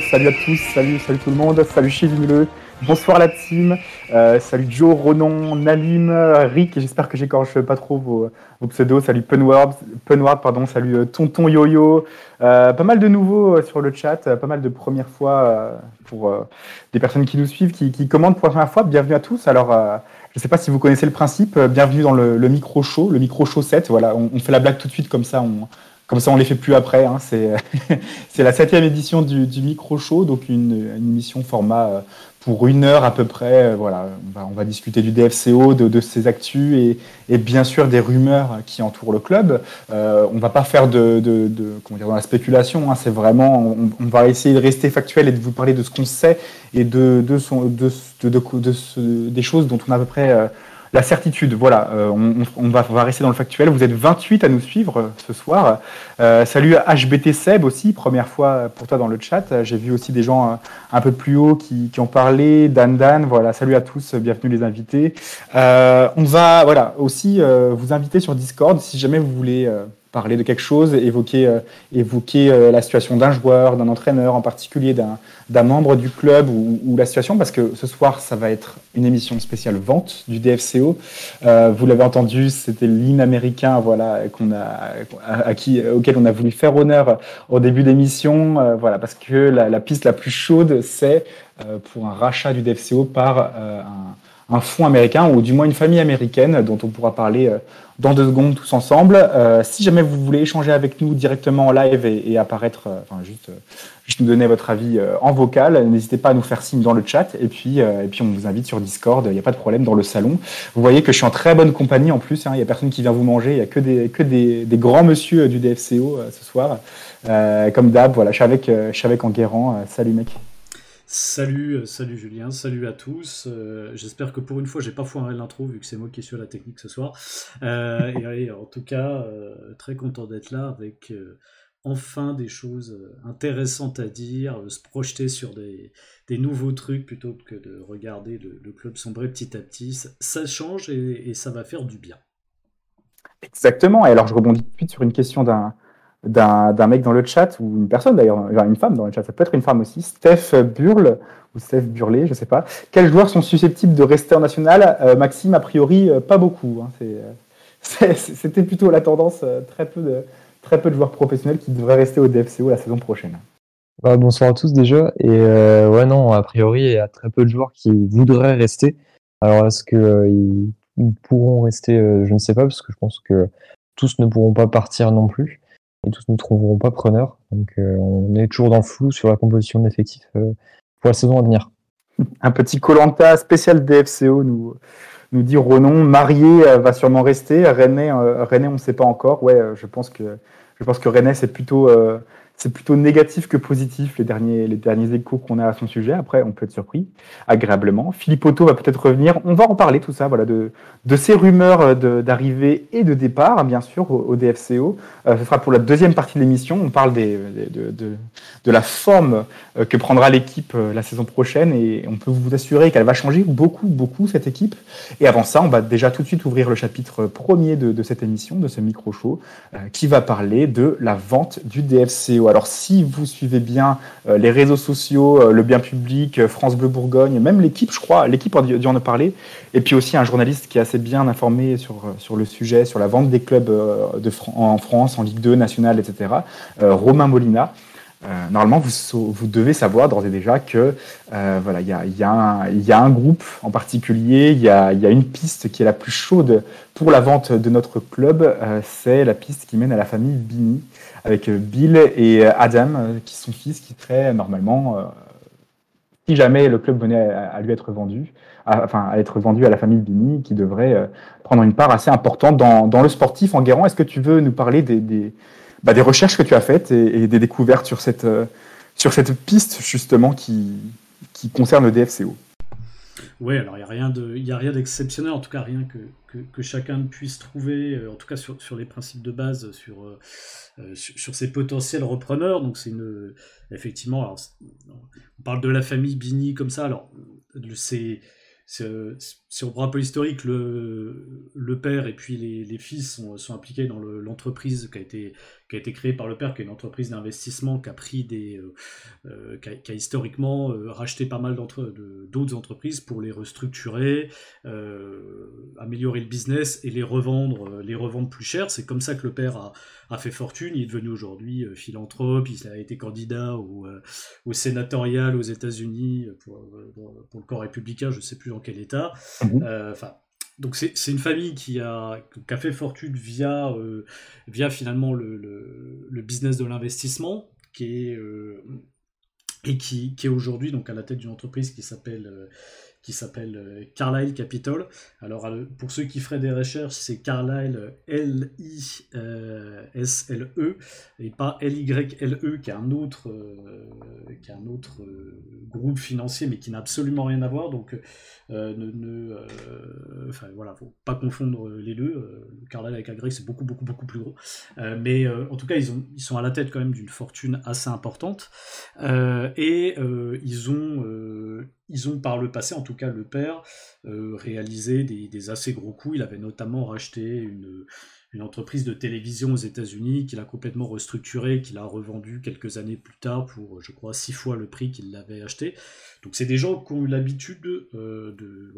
Salut à tous, salut, salut tout le monde, salut Chivuleux, bonsoir la team, euh, salut Joe, Ronan, Nalim, Rick, j'espère que j'écorche pas trop vos, pseudos, salut Punward, Punward pardon, salut euh, Tonton Yo-Yo, euh, pas mal de nouveaux sur le chat, pas mal de premières fois pour des personnes qui nous suivent, qui, qui, commandent pour la première fois, bienvenue à tous. Alors, je ne sais pas si vous connaissez le principe, bienvenue dans le, le micro show, le micro show 7, voilà, on, on, fait la blague tout de suite comme ça, on comme ça, on les fait plus après. Hein. C'est la septième édition du, Micro Show, donc une, émission format euh, pour une heure à peu près. Euh, voilà, on va, discuter du DFCO, de, ses actus et, bien sûr des rumeurs qui entourent le club. Euh, on va pas faire de, comment dire, dans la spéculation. Hein. C'est vraiment, on, va essayer de rester factuel et de vous parler de ce qu'on sait et de, des choses dont on a à peu près euh, la certitude, voilà, euh, on, va, on, rester dans le factuel. Vous êtes 28 à nous suivre euh, ce soir. Euh, salut à HBT Seb aussi, première fois pour toi dans le chat. J'ai vu aussi des gens un peu plus haut qui, qui, ont parlé. Dan Dan, voilà, salut à tous, bienvenue les invités. on va, voilà, aussi vous inviter sur Discord si jamais vous voulez parler de quelque chose, évoquer, euh, évoquer euh, la situation d'un joueur, d'un entraîneur en particulier, d'un membre du club ou, ou, la situation, parce que ce soir, ça va être une émission spéciale vente du DFCO. Euh, vous l'avez entendu, c'était l'hymne américain voilà, qu'on a, à qui, auquel on a voulu faire honneur au début d'émission, euh, voilà, parce que la, la, piste la plus chaude, c'est pour un rachat du DFCO par un un fonds américain ou du moins une famille américaine dont on pourra parler dans deux secondes tous ensemble. Euh, si jamais vous voulez échanger avec nous directement en live et, apparaître, euh, enfin juste, euh, juste nous donner votre avis euh, en vocal, n'hésitez pas à nous faire signe dans le chat et puis, et puis on vous invite sur Discord, il n'y a pas de problème dans le salon. Vous voyez que je suis en très bonne compagnie en plus, hein, il n'y a personne qui vient vous manger, il n'y a que des, que des, des grands monsieur du DFCO ce soir. comme d'hab, voilà, je suis avec, je avec Enguerrand. salut mec. Salut, euh, salut Julien, salut à tous. Euh, J'espère que pour une fois, j'ai pas foiré l'intro vu que c'est moi qui suis à la technique ce soir. Euh, et, en tout cas, très content d'être là avec enfin des choses intéressantes à dire, se projeter sur des, nouveaux trucs plutôt que de regarder le, club sombrer petit à petit. Ça, change et, ça va faire du bien. Exactement. Et alors, je rebondis tout de suite sur une question d'un d'un mec dans le chat, ou une personne d'ailleurs, une femme dans le chat, ça peut être une femme aussi, Steph Burle, ou Steph Burlé, je sais pas. Quels joueurs sont susceptibles de rester en national? Euh, Maxime, a priori, euh, pas beaucoup. Hein. C'était plutôt la tendance, euh, très, peu de, très peu de joueurs professionnels qui devraient rester au DFCO la saison prochaine. Bah, bonsoir à tous déjà. Et euh, ouais, non, a priori, il y a très peu de joueurs qui voudraient rester. Alors, est-ce qu'ils euh, pourront rester? Je ne sais pas, parce que je pense que tous ne pourront pas partir non plus et tous ne trouveront pas preneur. Donc euh, on est toujours dans le flou sur la composition de l'effectif euh, pour la saison à venir. Un petit Colanta spécial DFCO nous, nous dit Ronon. Marié euh, va sûrement rester. René, René on ne sait pas encore. Ouais, je pense que, je pense que René, c'est plutôt, c'est plutôt négatif que positif les derniers, les derniers échos qu'on a à son sujet. Après, on peut être surpris agréablement. Philippe Otto va peut-être revenir. On va en parler, tout ça, voilà, de, de ces rumeurs d'arrivée et de départ, bien sûr, au, DFCO. Euh, ce sera pour la deuxième partie de l'émission. On parle de, de, de, la forme euh, que prendra l'équipe euh, la saison prochaine et on peut vous assurer qu'elle va changer beaucoup, beaucoup, cette équipe. Et avant ça, on va déjà tout de suite ouvrir le chapitre premier de, cette émission, de ce micro-show, euh, qui va parler de la vente du DFCO. Alors, si vous suivez bien euh, les réseaux sociaux, euh, le bien public, France Bleu Bourgogne, même l'équipe, je crois, l'équipe a dû en parler, et puis aussi un journaliste qui est assez bien informé sur, le sujet, sur la vente des clubs en France, en Ligue 2, nationale, etc., Romain Molina. Euh, normalement, vous, vous, devez savoir d'ores et déjà que euh, voilà, il y a, y, y a, un groupe en particulier, il y a, y a, une piste qui est la plus chaude pour la vente de notre club. Euh, c'est la piste qui mène à la famille Bini, avec Bill et Adam, qui sont fils, qui seraient normalement, si jamais le club venait à, à lui être vendu, enfin à être vendu à la famille Bini, qui devrait prendre une part assez importante dans, dans le sportif. En Guérant, est-ce que tu veux nous parler des, des bah, des recherches que tu as faites et, des découvertes sur cette, euh, sur cette piste justement qui, qui concerne le DFCO. Oui, alors il n'y a rien d'exceptionnel, en tout cas rien que, que, chacun puisse trouver, euh, en tout cas sur, sur les principes de base, sur, euh, sur, sur, ses potentiels repreneurs. Donc c'est une, effectivement, alors, on parle de la famille Bini comme ça. Alors c'est si on prend un peu historique, le, le père et puis les, les fils sont, impliqués dans l'entreprise qui a été qui a été créée par le père, qui est une entreprise d'investissement qui a pris des, euh, euh, qui, a, qui, a, historiquement euh, racheté pas mal d'autres entreprises pour les restructurer, améliorer le business et les revendre, les revendre plus cher. C'est comme ça que le père a, a fait fortune. Il est devenu aujourd'hui philanthrope. Il a été candidat au, au sénatorial aux États-Unis pour, pour, le corps républicain. Je sais plus dans quel état. Mmh enfin donc c'est une famille qui a, fait fortune via, euh, via finalement le, le, le business de l'investissement, qui est, euh, et qui, qui est aujourd'hui donc à la tête d'une entreprise qui s'appelle euh, qui s'appelle euh, Carlyle Capital. Alors, euh, pour ceux qui feraient des recherches, c'est Carlyle L-I-S-L-E et pas L-Y-L-E, qui est un autre, euh, qui est un autre groupe financier, mais qui n'a absolument rien à voir. Donc, ne, ne enfin, voilà, faut pas confondre les deux. Carlyle avec Agreg, c'est beaucoup, beaucoup, beaucoup plus gros. mais en tout cas, ils, ont, ils sont à la tête quand même d'une fortune assez importante. et ils ont ils ont par le passé, en tout cas le père, euh, réalisé des, assez gros coups. Il avait notamment racheté une, une entreprise de télévision aux États-Unis qu'il a complètement restructurée, qu'il a revendu quelques années plus tard pour, je crois, six fois le prix qu'il l'avait acheté. Donc c'est des gens qui ont eu l'habitude euh,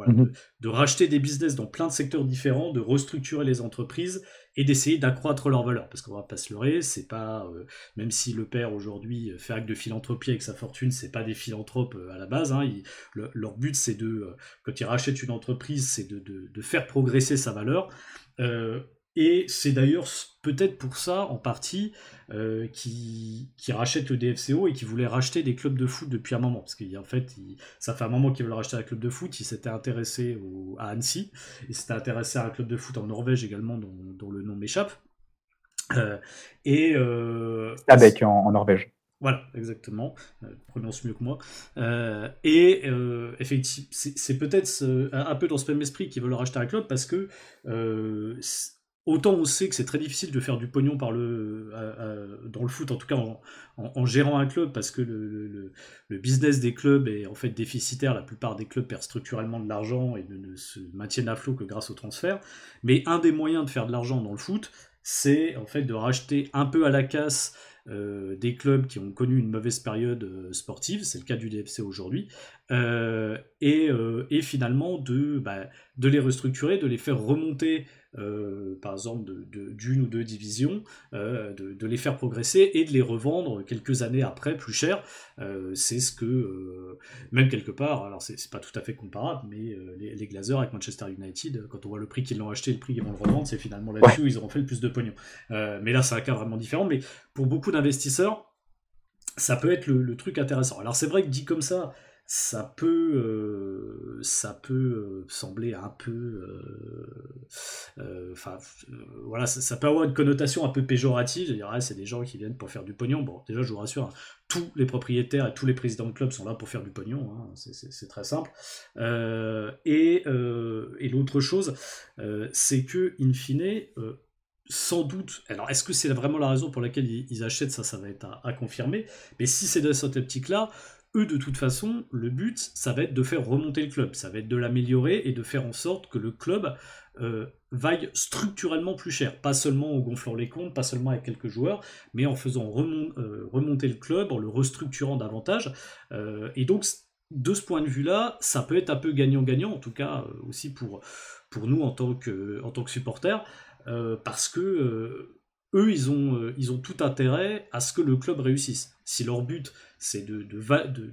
mhm. de, racheter des business dans plein de secteurs différents, de restructurer les entreprises et d'essayer d'accroître leur valeur. Parce qu'on va pas se leurrer, c'est pas, euh, même si le père aujourd'hui fait acte de philanthropie avec sa fortune, c'est pas des philanthropes euh, à la base. Hein. leur but c'est de, quand ils rachètent une entreprise, c'est de, de, faire progresser sa valeur. Et c'est d'ailleurs peut-être pour ça, en partie, euh, qui, qui rachète le DFCO et qui voulait racheter des clubs de foot depuis un moment. Parce qu'en fait, ça fait un moment qu'ils veulent racheter un club de foot. Il s'était intéressé à Annecy. Il s'était intéressé à un club de foot en Norvège également, dont, le nom m'échappe. Euh, et. Euh, Avec en, Norvège. Voilà, exactement. Euh, prononce mieux que moi. Euh, et euh, effectivement, c'est peut-être un peu dans ce même esprit qu'ils veulent racheter un club parce que Autant on sait que c'est très difficile de faire du pognon dans le foot, en tout cas en, gérant un club, parce que le, business des clubs est en fait déficitaire. La plupart des clubs perdent structurellement de l'argent et ne, se maintiennent à flot que grâce au transfert. Mais un des moyens de faire de l'argent dans le foot, c'est en fait de racheter un peu à la casse euh, des clubs qui ont connu une mauvaise période euh, sportive, c'est le cas du DFC aujourd'hui, euh, et, et, finalement de, bah, de les restructurer, de les faire remonter euh, par exemple d'une ou deux divisions, euh, de, les faire progresser et de les revendre quelques années après plus cher. Euh, c'est ce que, même quelque part, alors c'est pas tout à fait comparable, mais les, les, Glazers avec Manchester United, quand on voit le prix qu'ils l'ont acheté, le prix qu'ils vont le revendre, c'est finalement là-dessus où ils auront fait le plus de pognon. mais là, c'est un cas vraiment différent. Mais pour beaucoup d'investisseurs, ça peut être le, truc intéressant. Alors c'est vrai que dit comme ça, ça peut, euh, ça peut euh, sembler un peu, euh, enfin, voilà, ça, peut avoir une connotation un peu péjorative. Je dirais, c'est des gens qui viennent pour faire du pognon. Bon, déjà, je vous rassure, tous les propriétaires et tous les présidents de clubs sont là pour faire du pognon. Hein, c'est très simple. et, et l'autre chose, c'est que, in fine, sans doute, alors est-ce que c'est vraiment la raison pour laquelle ils, achètent ça, ça va être à, à confirmer, mais si c'est de cette optique-là, eux, de toute façon, le but, ça va être de faire remonter le club, ça va être de l'améliorer et de faire en sorte que le club euh, vaille structurellement plus cher, pas seulement en gonflant les comptes, pas seulement avec quelques joueurs, mais en faisant euh, remonter le club, en le restructurant davantage. Euh, et donc, de ce point de vue-là, ça peut être un peu gagnant-gagnant, en tout cas aussi pour, nous en tant que supporters, parce que eux, ils ont, ils ont tout intérêt à ce que le club réussisse. Si leur but, c'est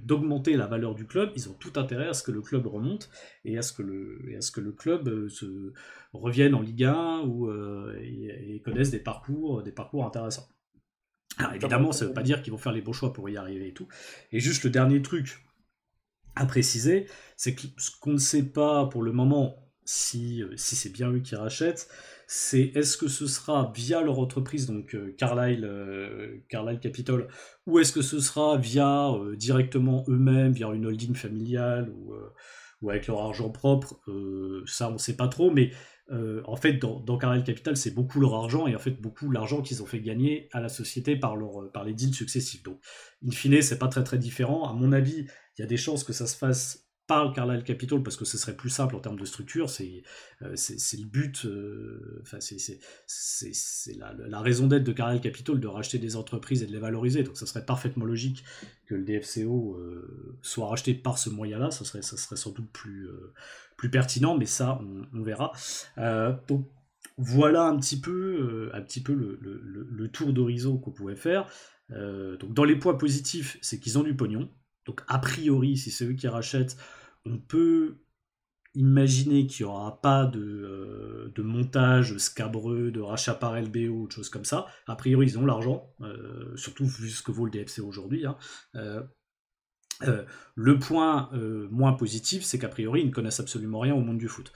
d'augmenter de, la valeur du club. Ils ont tout intérêt à ce que le club remonte et à ce que le, et à ce que le club euh, se revienne en Ligue 1 ou, euh, et, connaisse des parcours, des parcours intéressants. Alors évidemment, ça ne veut pas dire qu'ils vont faire les bons choix pour y arriver et tout. Et juste le dernier truc à préciser, c'est que ce qu'on ne sait pas pour le moment, si, euh, si c'est bien eux qui rachètent, c'est est-ce que ce sera via leur entreprise, donc euh, Carlyle, euh, Carlyle Capital, ou est-ce que ce sera via directement eux-mêmes, via une holding familiale ou, avec leur argent propre Ça, on ne sait pas trop, mais en fait, dans, dans Carlyle Capital, c'est beaucoup leur argent et en fait beaucoup l'argent qu'ils ont fait gagner à la société par, par les deals successifs. Donc, in fine, c'est pas très très différent. À mon avis, il y a des chances que ça se fasse par le Carlyle Capital parce que ce serait plus simple en termes de structure. C'est c'est le but, enfin c'est la, la, raison d'être de Carlyle Capital de racheter des entreprises et de les valoriser. Donc ça serait parfaitement logique que le DFCO soit racheté par ce moyen-là. Ça serait, ça serait sans doute plus, plus pertinent, mais ça on, verra. donc voilà un petit peu, un petit peu le tour d'horizon qu'on pouvait faire. donc dans les points positifs, c'est qu'ils ont du pognon. Donc a priori, si c'est eux qui rachètent, on peut imaginer qu'il n'y aura pas de, euh, de, montage scabreux, de rachat par LBO ou autre chose comme ça. A priori, ils ont l'argent, euh, surtout vu ce que vaut le DFC aujourd'hui. Hein. Euh, le point moins positif, c'est qu'a priori, ils ne connaissent absolument rien au monde du foot.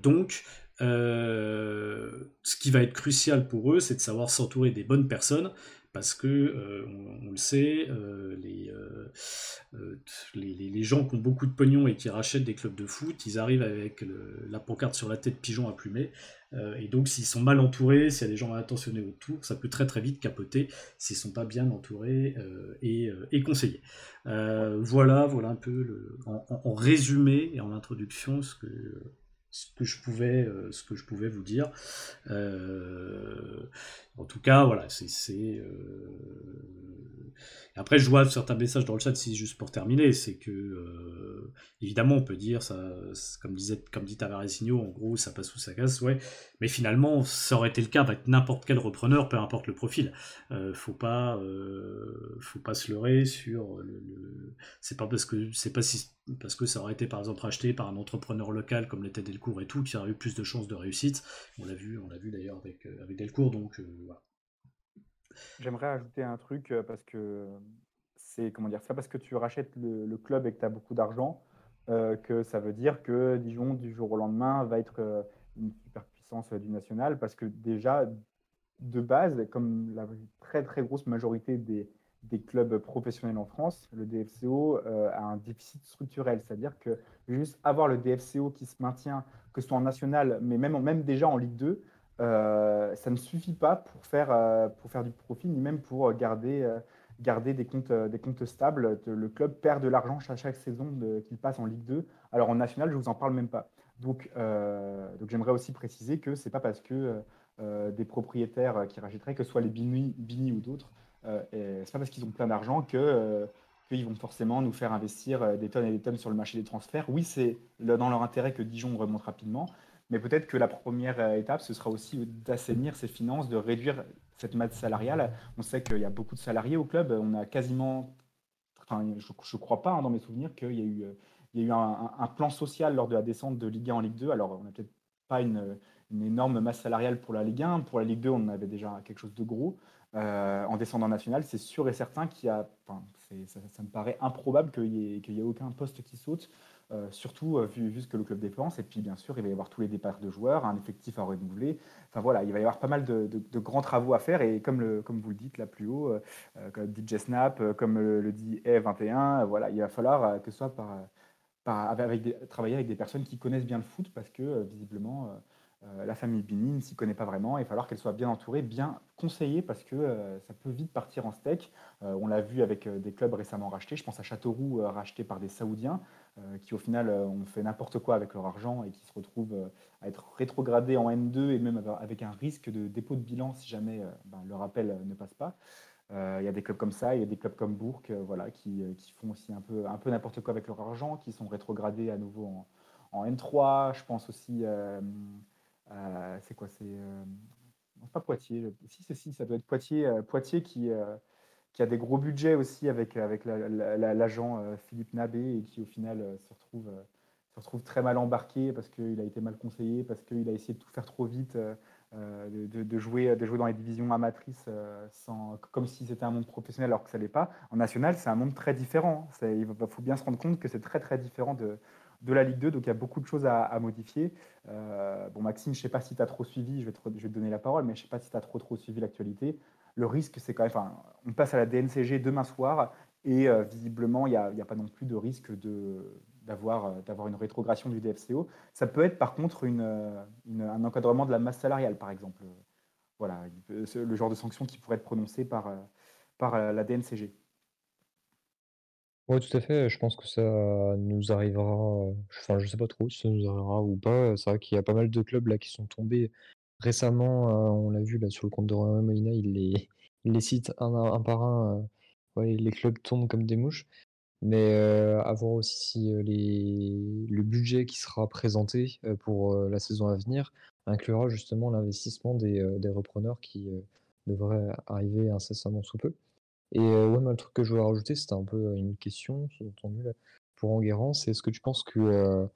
donc, ce qui va être crucial pour eux, c'est de savoir s'entourer des bonnes personnes parce que euh, on, le sait, euh, les, gens qui ont beaucoup de pognon et qui rachètent des clubs de foot, ils arrivent avec la pancarte sur la tête pigeon à plumer. et donc s'ils sont mal entourés, s'il y a des gens mal intentionnés autour, ça peut très très vite capoter s'ils sont pas bien entourés et, et, conseillés. voilà, voilà un peu en, résumé et en introduction ce que je pouvais, euh, vous dire. Euh, en tout cas, voilà, c'est. Euh, après, je vois certains messages dans le chat, si juste pour terminer, c'est que évidemment, on peut dire ça, comme disait, comme dit Tavaresinho, en gros, ça passe ou ça casse, ouais. Mais finalement, ça aurait été le cas avec n'importe quel repreneur, peu importe le profil. faut pas, faut pas se leurrer sur le. C'est pas parce que c'est pas si parce que ça aurait été par exemple acheté par un entrepreneur local comme l'était Delcourt et tout, qui aurait eu plus de chances de réussite. On l'a vu, on l'a vu d'ailleurs avec, euh, avec Delcourt, donc euh. J'aimerais ajouter un truc euh, parce que c'est comment dire, ça parce que tu rachètes le, club et que tu as beaucoup d'argent que ça veut dire que Dijon du jour au lendemain va être une superpuissance du national parce que déjà de base, comme la très très grosse majorité des, des clubs professionnels en France, le DFCO euh, a un déficit structurel. C'est-à-dire que juste avoir le DFCO qui se maintient, que ce soit en national, mais même, même déjà en Ligue 2, euh, ça ne suffit pas pour faire, euh, pour faire du profit, ni même pour garder, garder des, comptes, des comptes stables. Le club perd de l'argent chaque, chaque saison qu'il passe en Ligue 2. Alors en national, je ne vous en parle même pas. Donc, donc j'aimerais aussi préciser que ce n'est pas parce que des propriétaires qui rachèteraient, que ce soit les Bini, Bini ou d'autres, euh, et c'est pas parce qu'ils ont plein d'argent que euh, qu'ils vont forcément nous faire investir euh, des tonnes et des tonnes sur le marché des transferts. Oui, c'est dans leur intérêt que Dijon remonte rapidement, mais peut-être que la première étape, ce sera aussi d'assainir ses finances, de réduire cette masse salariale. On sait qu'il y a beaucoup de salariés au club. On a quasiment, enfin, je ne crois pas hein, dans mes souvenirs qu'il y a eu, il y eu un, plan social lors de la descente de Ligue 1 en Ligue 2. Alors, on n'a peut-être pas une, une, énorme masse salariale pour la Ligue 1. Pour la Ligue 2, on avait déjà quelque chose de gros. Euh, en descendant national, c'est sûr et certain qu'il y a, ça, me paraît improbable qu'il n'y ait, aucun poste qui saute, euh, surtout euh, vu, ce que le club dépense. Et puis, bien sûr, il va y avoir tous les départs de joueurs, un effectif à renouveler. Enfin voilà, il va y avoir pas mal de, grands travaux à faire. Et comme, comme vous le dites là plus haut, comme dit Snap, comme le, dit E21, voilà, il va falloir que ce soit par, avec travailler avec des personnes qui connaissent bien le foot parce que visiblement la famille Bini ne s'y connaît pas vraiment. Il va falloir qu'elle soit bien entourée, bien conseillée, parce que euh, ça peut vite partir en steak. Euh, on l'a vu avec des clubs récemment rachetés. Je pense à Châteauroux, racheté par des Saoudiens, qui au final ont fait n'importe quoi avec leur argent et qui se retrouvent à être rétrogradés en N2 et même avec un risque de dépôt de bilan si jamais ben, le rappel ne passe pas. Il y a des clubs comme ça, il y a des clubs comme Bourg voilà, qui, font aussi un peu, un peu n'importe quoi avec leur argent, qui sont rétrogradés à nouveau en, en N3. Je pense aussi euh, c'est quoi C'est euh, pas Poitiers. Si, si, ça doit être Poitiers, euh, Poitiers qui, qui a des gros budgets aussi avec, avec l'agent Philippe Nabé et qui au final se retrouve se retrouve très mal embarqué parce qu'il a été mal conseillé, parce qu'il a essayé de tout faire trop vite, de, jouer, de jouer dans les divisions amatrices sans, comme si c'était un monde professionnel alors que ça l'est pas. En national, c'est un monde très différent. Il faut bien se rendre compte que c'est très très différent de, de la Ligue 2, donc il y a beaucoup de choses à, modifier. Euh, bon, Maxime, je ne sais pas si tu as trop suivi, je vais, te, donner la parole, mais je ne sais pas si tu as trop, suivi l'actualité. Le risque, c'est quand même, on passe à la DNCG demain soir, et euh, visiblement, il n'y a, pas non plus de risque d'avoir euh, d'avoir une rétrogradation du DFCO. Ça peut être par contre un encadrement de la masse salariale, par exemple. Voilà, le genre de sanction qui pourrait être prononcé par, par la DNCG. Ouais, tout à fait. Je pense que ça nous arrivera. Enfin, je sais pas trop si ça nous arrivera ou pas. C'est vrai qu'il y a pas mal de clubs là qui sont tombés récemment. Euh, on l'a vu là sur le compte de Romain Molina, il les, cite un, par un. Euh, les clubs tombent comme des mouches. Mais euh, à voir aussi si les, le budget qui sera présenté pour la saison à venir inclura justement l'investissement des repreneurs qui devraient arriver incessamment sous peu. Et euh, ouais, le truc que je voulais rajouter, c'était un peu euh, une question, sous-entendu, pour Enguerrand, c'est est-ce que tu penses que, euh,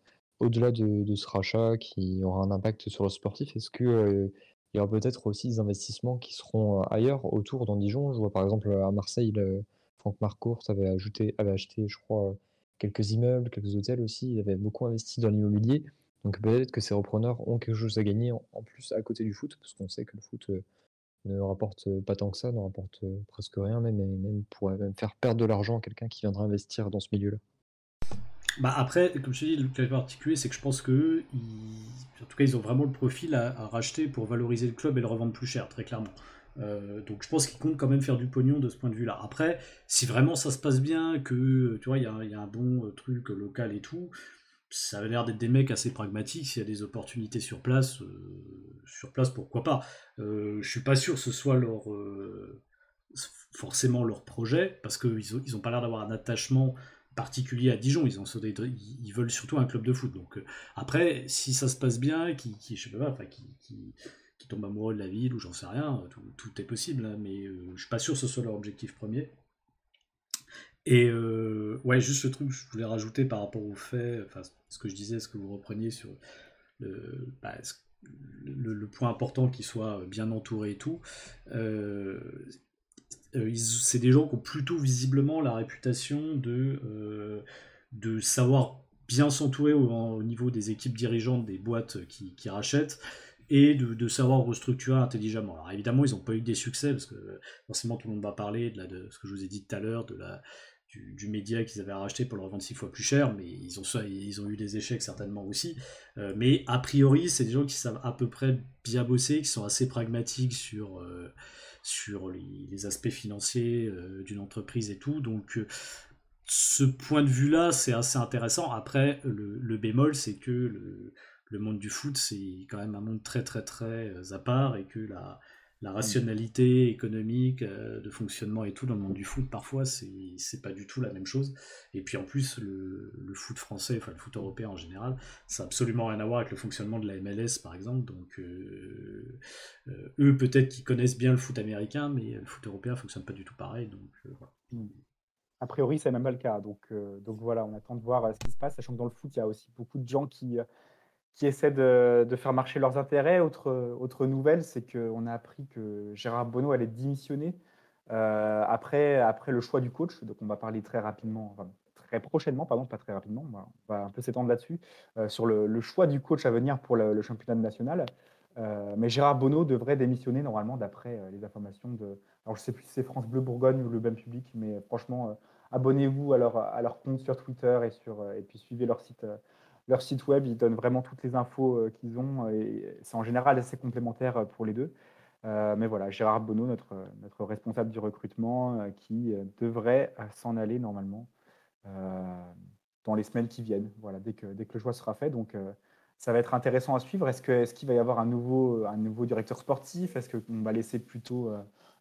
au-delà de, ce rachat qui aura un impact sur le sportif, est-ce que il y aura peut-être aussi des investissements qui seront ailleurs, autour dans Dijon? Je vois par exemple à Marseille, Franck Marcourt avait, ajouté, avait acheté, je crois, quelques immeubles, quelques hôtels aussi. Il avait beaucoup investi dans l'immobilier. Donc peut-être que ces repreneurs ont quelque chose à gagner en plus à côté du foot, parce qu'on sait que le foot ne rapporte pas tant que ça, ne rapporte presque rien, même, même pourrait même faire perdre de l'argent à quelqu'un qui viendra investir dans ce milieu-là. Bah après, comme je te dis, le cas particulier, c'est que je pense que, en tout cas, ils ont vraiment le profil à, racheter pour valoriser le club et le revendre plus cher, très clairement. Donc je pense qu'ils comptent quand même faire du pognon de ce point de vue-là. Après, si vraiment ça se passe bien, que tu vois, il y, a un bon truc local et tout, ça avait l'air d'être des mecs assez pragmatiques. S'il y a des opportunités sur place, euh, sur place, pourquoi pas. Euh, je suis pas sûr que ce soit leur euh, forcément leur projet, parce qu'ils ont, ils ont pas l'air d'avoir un attachement particulier à Dijon. Ils, veulent surtout un club de foot. Donc après, si ça se passe bien, qui, qui tombe amoureux de la ville ou j'en sais rien, tout, tout est possible. Hein, mais je suis pas sûr que ce soit leur objectif premier. Et euh, ouais, juste le truc que je voulais rajouter par rapport au fait, enfin, ce que je disais, ce que vous repreniez sur le, bah, le, point important qu'il soit bien entouré et tout. Euh, euh, c'est des gens qui ont plutôt visiblement la réputation de, de savoir bien s'entourer au, niveau des équipes dirigeantes des boîtes qui, rachètent et de, de, savoir restructurer intelligemment. Alors évidemment, ils n'ont pas eu des succès, parce que forcément tout le monde va parler de, la, de ce que je vous ai dit tout à l'heure, de la, du, média qu'ils avaient racheté pour le revendre six fois plus cher, mais ils ont, ils ont eu des échecs certainement aussi. Euh, mais a priori, c'est des gens qui savent à peu près bien bosser, qui sont assez pragmatiques sur, euh, sur les, aspects financiers euh, d'une entreprise et tout. Donc ce point de vue-là, c'est assez intéressant. Après, le, bémol, c'est que le, le, monde du foot, c'est quand même un monde très très très à part et que la, la rationalité économique, euh, de fonctionnement et tout dans le monde du foot, parfois, c'est pas du tout la même chose. Et puis en plus, le, foot français, enfin le foot européen en général, ça n'a absolument rien à voir avec le fonctionnement de la MLS, par exemple. Donc, euh, euh, eux, peut-être qu'ils connaissent bien le foot américain, mais le foot européen fonctionne pas du tout pareil. Donc, hmm. A priori, c'est même pas le cas. Donc voilà, on attend de voir ce qui se passe, sachant que dans le foot, il y a aussi beaucoup de gens qui qui essaient de, faire marcher leurs intérêts. Autre, autre nouvelle, c'est qu'on a appris que Gérard Bonneau allait démissionner euh, après, après le choix du coach. Donc on va parler très rapidement, enfin, très prochainement, pardon, pas très rapidement, on va, un peu s'étendre là-dessus, euh, sur le, choix du coach à venir pour le, championnat national. Euh, mais Gérard Bonneau devrait démissionner normalement d'après les informations de. Alors je sais plus si c'est France Bleu Bourgogne ou le BEM Public, mais franchement, abonnez-vous à leur, compte sur Twitter et, et puis suivez leur site leur site web, ils donnent vraiment toutes les infos euh, qu'ils ont et c'est en général assez complémentaire euh, pour les deux. Euh, mais voilà, Gérard Bonneau, notre, notre responsable du recrutement, qui devrait s'en aller normalement dans les semaines qui viennent, voilà, dès que, dès que le choix sera fait. Donc, ça va être intéressant à suivre. Est-ce qu'il est qu'il va y avoir un nouveau, un nouveau directeur sportif? Est-ce qu'on va laisser plutôt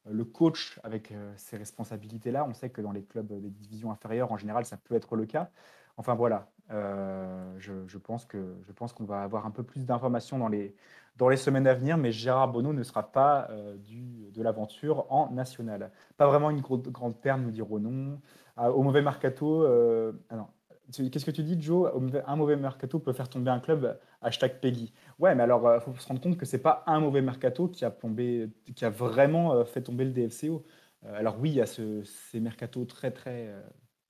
le coach avec ces responsabilités-là? On sait que dans les clubs des divisions inférieures, en général, ça peut être le cas. Enfin voilà, euh, je, pense que je qu'on va avoir un peu plus d'informations dans les, dans les semaines à venir, mais Gérard Bonneau ne sera pas euh, du, de l'aventure en national. Pas vraiment une grande perte, nous dirons non. Ah, au mauvais mercato, euh, ah qu'est-ce que tu dis, Joe? Un mauvais mercato peut faire tomber un club. Hashtag Peggy. Ouais, mais alors, il faut se rendre compte que c'est pas un mauvais mercato qui a, tombé, qui a vraiment fait tomber le DFCO. alors oui, il y a ce, ces mercatos très très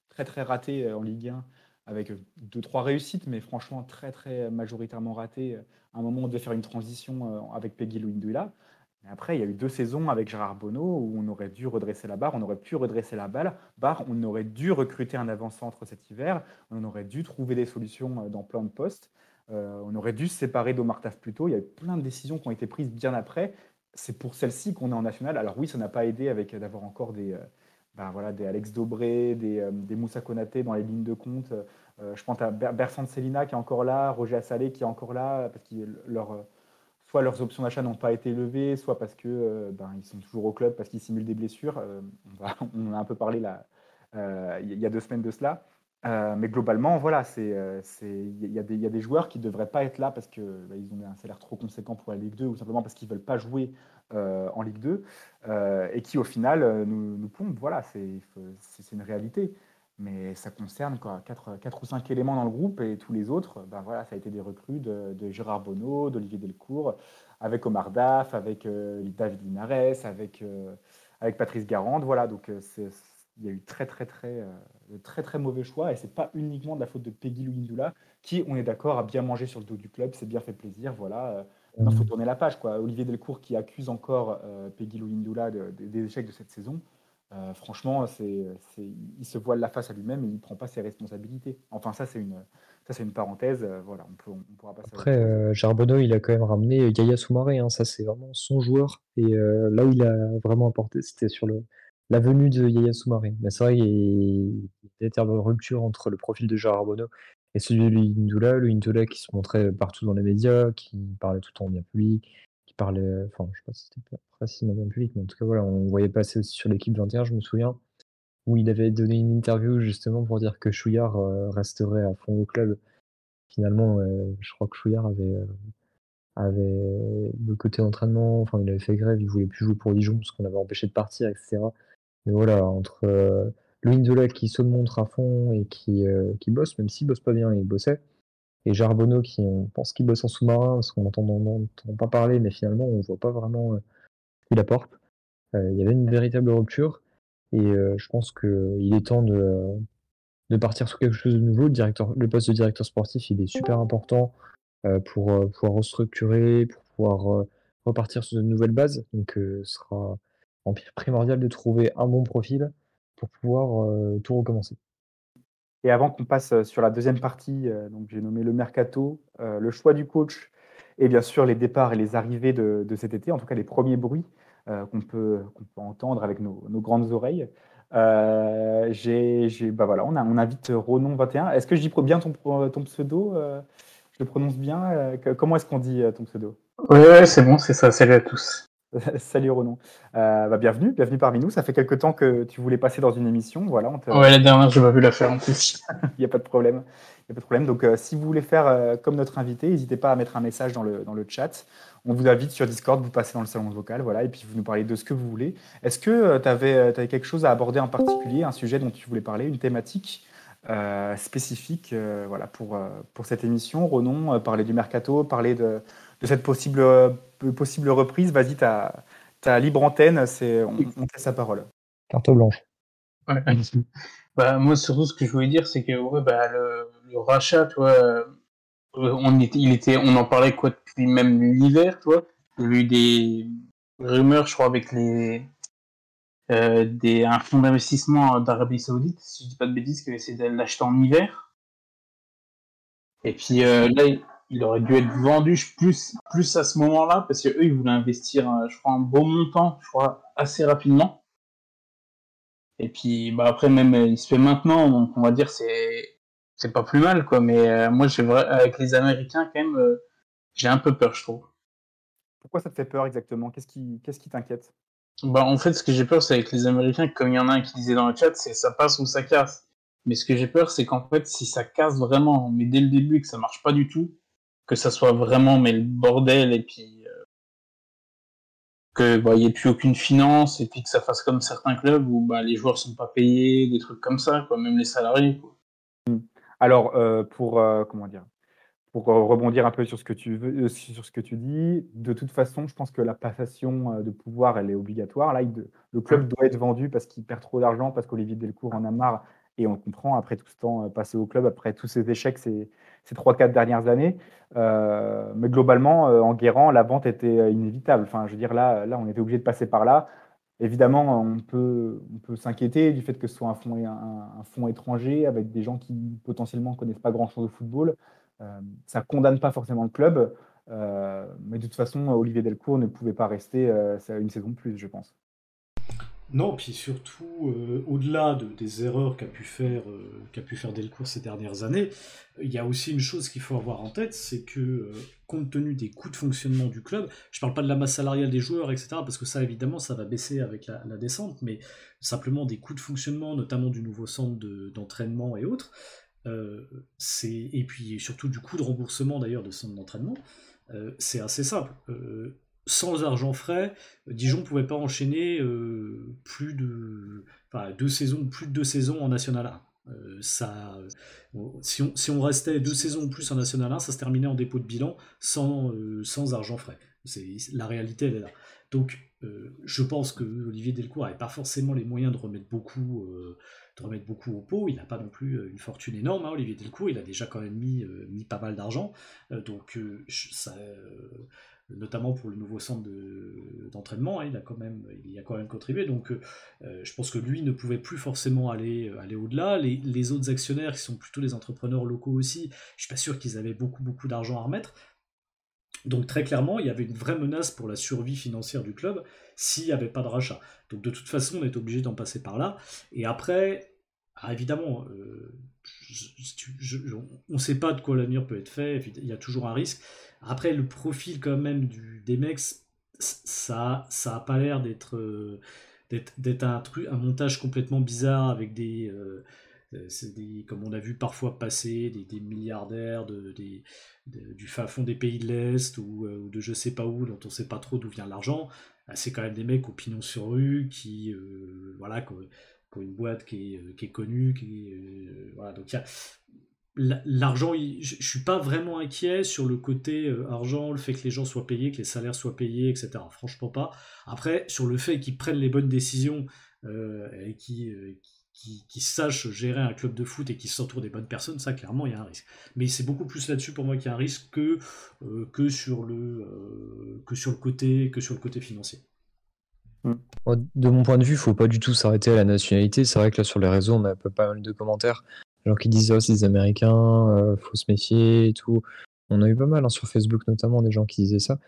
très très ratés en Ligue 1 avec deux, trois réussites, mais franchement très, très majoritairement raté. À un moment, on devait faire une transition euh, avec Peggy Louindouila. Mais après, il y a eu deux saisons avec Gérard Bonneau où on aurait dû redresser la barre, on aurait pu redresser la balle, barre, on aurait dû recruter un avant-centre cet hiver, on aurait dû trouver des solutions euh, dans plein de postes, euh, on aurait dû se séparer d'Omar Taf plus tôt. Il y a eu plein de décisions qui ont été prises bien après. C'est pour celle-ci qu'on est en national. Alors oui, ça n'a pas aidé avec d'avoir encore des, ben voilà, des Alex Dobré, des, des Moussa Konaté dans les lignes de compte. je pense à Bertrand Célina qui est encore là, Roger Assalé qui est encore là, parce que leur, soit leurs options d'achat n'ont pas été levées, soit parce que ben, ils sont toujours au club parce qu'ils simulent des blessures. on, on, a un peu parlé là, il y a deux semaines de cela. Euh, mais globalement, voilà, euh, il y, a des joueurs qui devraient pas être là parce qu'ils bah, ont un salaire trop conséquent pour la Ligue 2 ou simplement parce qu'ils veulent pas jouer euh, en Ligue 2 et qui au final nous, nous pompent. Voilà, c'est une réalité. Mais ça concerne quoi, 4, ou 5 éléments dans le groupe et tous les autres, ben voilà, ça a été des recrues de, Gérard Bonneau, d'Olivier Delcourt, avec Omar Daf, avec David Linares, avec, avec Patrice Garande. Voilà, donc il y a eu très très très euh, de très très mauvais choix et c'est pas uniquement de la faute de Peggy Louindoula qui, on est d'accord, a bien mangé sur le dos du club, c'est bien fait plaisir, voilà. Il euh, faut mmh. tourner la page quoi. Olivier Delcourt qui accuse encore euh, Peggy Louindoula des échecs de cette saison. franchement, c'est, il se voile la face à lui-même et il prend pas ses responsabilités. Enfin, ça c'est une, ça c'est une parenthèse. voilà, on, peut, on pourra passer. Après, Charbonneau, il a quand même ramené Yaya Soumaré. Hein, ça c'est vraiment son joueur. Et là où il a vraiment apporté, c'était sur le, la venue de Yaya Soumaré. Mais c'est vrai qu'il y a une rupture entre le profil de Gérard et celui de Lindula. Le Lindula qui se montrait partout dans les médias, qui parlait tout le temps bien public, qui parlait, enfin, je sais pas si c'était précisément bien public, mais en tout cas, voilà, on voyait passer aussi sur l'équipe 21, je me souviens, où il avait donné une interview justement pour dire que Chouillard euh, resterait à fond au club. Finalement, euh, je crois que Chouillard avait, euh, avait le côté entraînement, enfin, il avait fait grève, il voulait plus jouer pour Dijon parce qu'on avait empêché de partir, etc. Mais voilà, entre euh, Louis qui se montre à fond et qui, euh, qui bosse, même s'il bosse pas bien, il bossait, et Jarbonneau qui on pense qu'il bosse en sous-marin, parce qu'on n'entend pas parler, mais finalement on voit pas vraiment euh, qu'il apporte. Euh, il y avait une véritable rupture, et je pense qu'il est temps de, de partir sur quelque chose de nouveau. Le poste de directeur sportif, il est super important pour pouvoir restructurer, pour pouvoir repartir sur de nouvelles bases. Donc ce sera primordial de trouver un bon profil pour pouvoir euh, tout recommencer. Et avant qu'on passe euh, sur la deuxième partie, euh, donc j'ai nommé le mercato, le choix du coach et bien sûr les départs et les arrivées de, cet été, en tout cas les premiers bruits qu'on peut, peut, entendre avec nos, grandes oreilles. j'ai, bah voilà, on, a, on invite Ronon21. Est-ce que je dis bien ton, ton pseudo Je le prononce bien Comment est-ce qu'on dit ton pseudo? Oui, ouais, c'est bon, c'est ça. Salut à tous. Salut Ronan. Euh, bah, bienvenue, bienvenue parmi nous. Ça fait quelque temps que tu voulais passer dans une émission. Voilà, Ouais, la dernière, je n'ai pas vu la faire en plus. Il n'y a pas de problème. Il a pas de problème. Donc, euh, si vous voulez faire euh, comme notre invité, n'hésitez pas à mettre un message dans le, dans le chat. On vous invite sur Discord, vous passez dans le salon vocal, voilà, et puis vous nous parlez de ce que vous voulez. Est-ce que tu avais, quelque chose à aborder en particulier, un sujet dont tu voulais parler, une thématique spécifique voilà, pour, pour cette émission? Ronon, parler du mercato, parler de, de cette possible, possible reprise. Vas-y, tu as, libre antenne, c'est, on, on te sa parole. Carte blanche. bah, moi, surtout, ce que je voulais dire, c'est que ouais, bah, le, rachat, toi, euh, on, était, il était, on en parlait quoi depuis même l'hiver, toi. Il y avait eu des rumeurs, je crois, avec les, euh, des, un fonds d'investissement d'Arabie Saoudite, si je dis pas de bêtises, qui avait essayé de l'acheter en hiver. Et puis là, il aurait dû être vendu plus, plus à ce moment-là, parce qu'eux, ils voulaient investir, euh, je crois, un beau montant, je crois, assez rapidement. Et puis, bah, après, même, il se fait maintenant, donc on va dire, c'est, c'est pas plus mal, quoi. Mais euh, moi, j'ai avec les Américains, quand même, euh, j'ai un peu peur, je trouve. Pourquoi ça te fait peur exactement? Qu'est-ce qui, qu'est-ce qui t'inquiète? Bah, en fait, ce que j'ai peur, c'est avec les Américains, comme il y en a un qui disait dans le chat, c'est ça passe ou ça casse. Mais ce que j'ai peur, c'est qu'en fait, si ça casse vraiment, mais dès le début, que ça marche pas du tout, que ça soit vraiment mais le bordel et puis euh, que bah, y ait plus aucune finance et puis que ça fasse comme certains clubs où bah, les joueurs sont pas payés, des trucs comme ça, quoi, même les salariés. Quoi. Mmh. Alors euh, pour euh, comment dire, pour rebondir un peu sur ce que tu veux, sur ce que tu dis, de toute façon, je pense que la passation de pouvoir, elle est obligatoire. Là, le club doit être vendu parce qu'il perd trop d'argent, parce qu'Olivier Delcourt en a marre et on comprend après tout ce temps passé au club, après tous ces échecs ces, ces 3-4 dernières années. Euh, mais globalement, euh, en Guérant, la vente était euh, inévitable. Enfin, je veux dire, là, là on était obligé de passer par là. Évidemment, on peut, on peut s'inquiéter du fait que ce soit un fonds, un, fonds étranger avec des gens qui potentiellement ne connaissent pas grand-chose au football. ça ne condamne pas forcément le club. mais de toute façon, Olivier Delcourt ne pouvait pas rester une saison de plus, je pense. Non, puis surtout, euh, au-delà de, des erreurs qu'a pu faire euh, qu'a pu faire Delcourt ces dernières années, il y a aussi une chose qu'il faut avoir en tête, c'est que euh, compte tenu des coûts de fonctionnement du club, je parle pas de la masse salariale des joueurs, etc., parce que ça évidemment ça va baisser avec la, descente, mais simplement des coûts de fonctionnement, notamment du nouveau centre d'entraînement et autres, et puis surtout du coût de remboursement d'ailleurs de centre d'entraînement, c'est assez simple sans argent frais, Dijon ne pouvait pas enchaîner euh, plus de deux saisons, plus de deux saisons en National 1. Euh, ça, si, on, si, on, restait deux saisons plus en National 1, ça se terminait en dépôt de bilan sans, euh, sans argent frais. C'est, la réalité, elle est là. Donc, je pense que Olivier Delcourt n'avait pas forcément les moyens de remettre beaucoup, de remettre beaucoup au pot. Il n'a pas non plus une fortune énorme. Hein, Olivier Delcourt, il a déjà quand même mis, mis pas mal d'argent. donc, ça notamment pour le nouveau centre d'entraînement, hein, il, a quand même, il a quand même contribué. Donc euh, je pense que lui ne pouvait plus forcément aller, euh, aller au-delà. Les, autres actionnaires, qui sont plutôt les entrepreneurs locaux aussi, je suis pas sûr qu'ils avaient beaucoup, beaucoup d'argent à remettre. Donc très clairement, il y avait une vraie menace pour la survie financière du club s'il n'y avait pas de rachat. Donc de toute façon, on est obligé d'en passer par là. Et après, ah, évidemment, euh, on ne sait pas de quoi l'avenir peut être fait, il y a toujours un risque. Après, le profil quand même du, des mecs, ça, ça a pas l'air d'être euh, un un montage complètement bizarre avec des, euh, des comme on a vu parfois passer, des, milliardaires de, des, du fin fond des pays de l'Est ou, euh, de je sais pas où, dont on sait pas trop d'où vient l'argent. Ah, c'est quand même des mecs au pignon sur rue qui, voilà, ont une boîte qui est, connue, qui voilà, donc l'argent, je, suis pas vraiment inquiet sur le côté euh, argent, le fait que les gens soient payés, que les salaires soient payés, etc. Franchement pas. Après, sur le fait qu'ils prennent les bonnes décisions euh, et qui, euh, sachent gérer un club de foot et qui s'entourent des bonnes personnes, ça clairement il y a un risque. Mais c'est beaucoup plus là-dessus pour moi qu'il y a un risque que, sur le, que sur le côté que sur le côté financier. De mon point de vue, il faut pas du tout s'arrêter à la nationalité. C'est vrai que là sur les réseaux, on a pas mal de commentaires gens qui disent oh, c'est des Américains, euh, faut se méfier et tout. On a eu pas mal hein, sur Facebook notamment des gens qui disaient ça.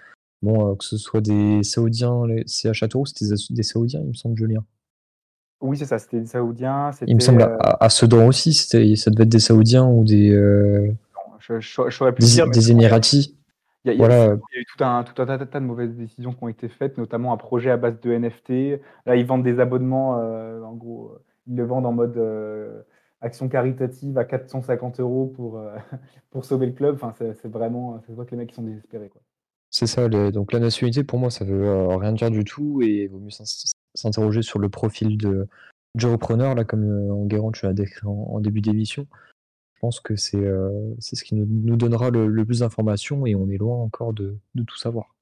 Bon, euh, que ce soit des Saoudiens, c'est à Châteauroux, c'était des Saoudiens, il me semble, Julien. Oui, c'est ça, c'était des Saoudiens. Il me semble à, à, Sedan aussi, ça devait être des Saoudiens ou des. Euh, je, je, plus des, dire, des Émiratis. Il y, a, voilà. il y, a, eu tout un, tout un tas, de mauvaises décisions qui ont été faites, notamment un projet à base de NFT. Là, ils vendent des abonnements, en gros, ils le vendent en mode action caritative à 450 euros pour, euh, pour sauver le club. Enfin, c'est vraiment, c'est voit que les mecs sont désespérés. Quoi. C'est ça. donc la nationalité, pour moi, ça veut euh, rien dire du tout et il vaut mieux s'interroger sur le profil de, du repreneur, là, comme euh, Enguerrand, tu l'as décrit en, début d'émission. Je pense que c'est c'est ce qui nous, nous donnera le, plus d'informations et on est loin encore de, de, tout savoir.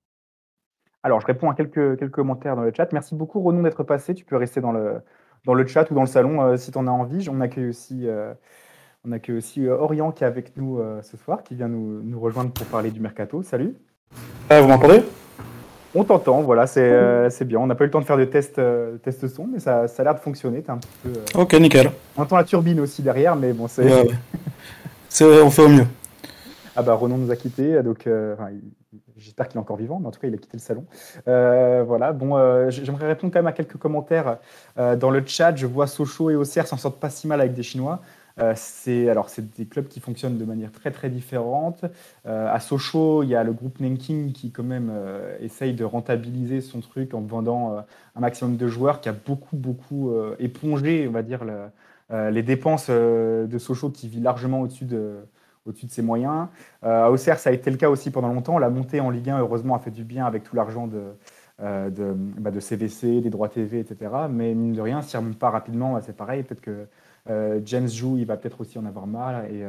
Alors, je réponds à quelques, quelques commentaires dans le chat. Merci beaucoup, Renon, d'être passé. Tu peux rester dans le, dans le chat ou dans le salon euh, si tu en as envie. On accueille aussi, euh, on accueille aussi euh, Orient qui est avec nous ce soir, qui vient nous, nous, rejoindre pour parler du mercato. Salut. vous m'entendez? On t'entend, voilà, c'est bien. On n'a pas eu le temps de faire de tests test son, mais ça, ça a l'air de fonctionner. Un petit peu, ok, nickel. On entend la turbine aussi derrière, mais bon, c'est. on fait au mieux. Ah bah Renan nous a quittés, donc J'espère qu'il est encore vivant, mais en tout cas, il a quitté le salon. Euh, voilà. Bon, euh, j'aimerais répondre quand même à quelques commentaires euh, dans le chat. Je vois Sochaux et Auxerre s'en sortent pas si mal avec des Chinois. c'est alors c'est des clubs qui fonctionnent de manière très très différente. à Sochaux, il y a le groupe Nanking qui quand même essaye de rentabiliser son truc en vendant un maximum de joueurs, qui a beaucoup beaucoup épongé, on va dire, les dépenses de Sochaux qui vit largement au-dessus de au-dessus de ses moyens. Euh, à Auxerre, ça a été le cas aussi pendant longtemps. La montée en Ligue 1, heureusement, a fait du bien avec tout l'argent de, euh, de, bah, CVC, des droits TV, etc. Mais mine de rien, s'il ne remonte pas rapidement, c'est pareil. Peut-être que euh, James joue, il va peut-être aussi en avoir marre et,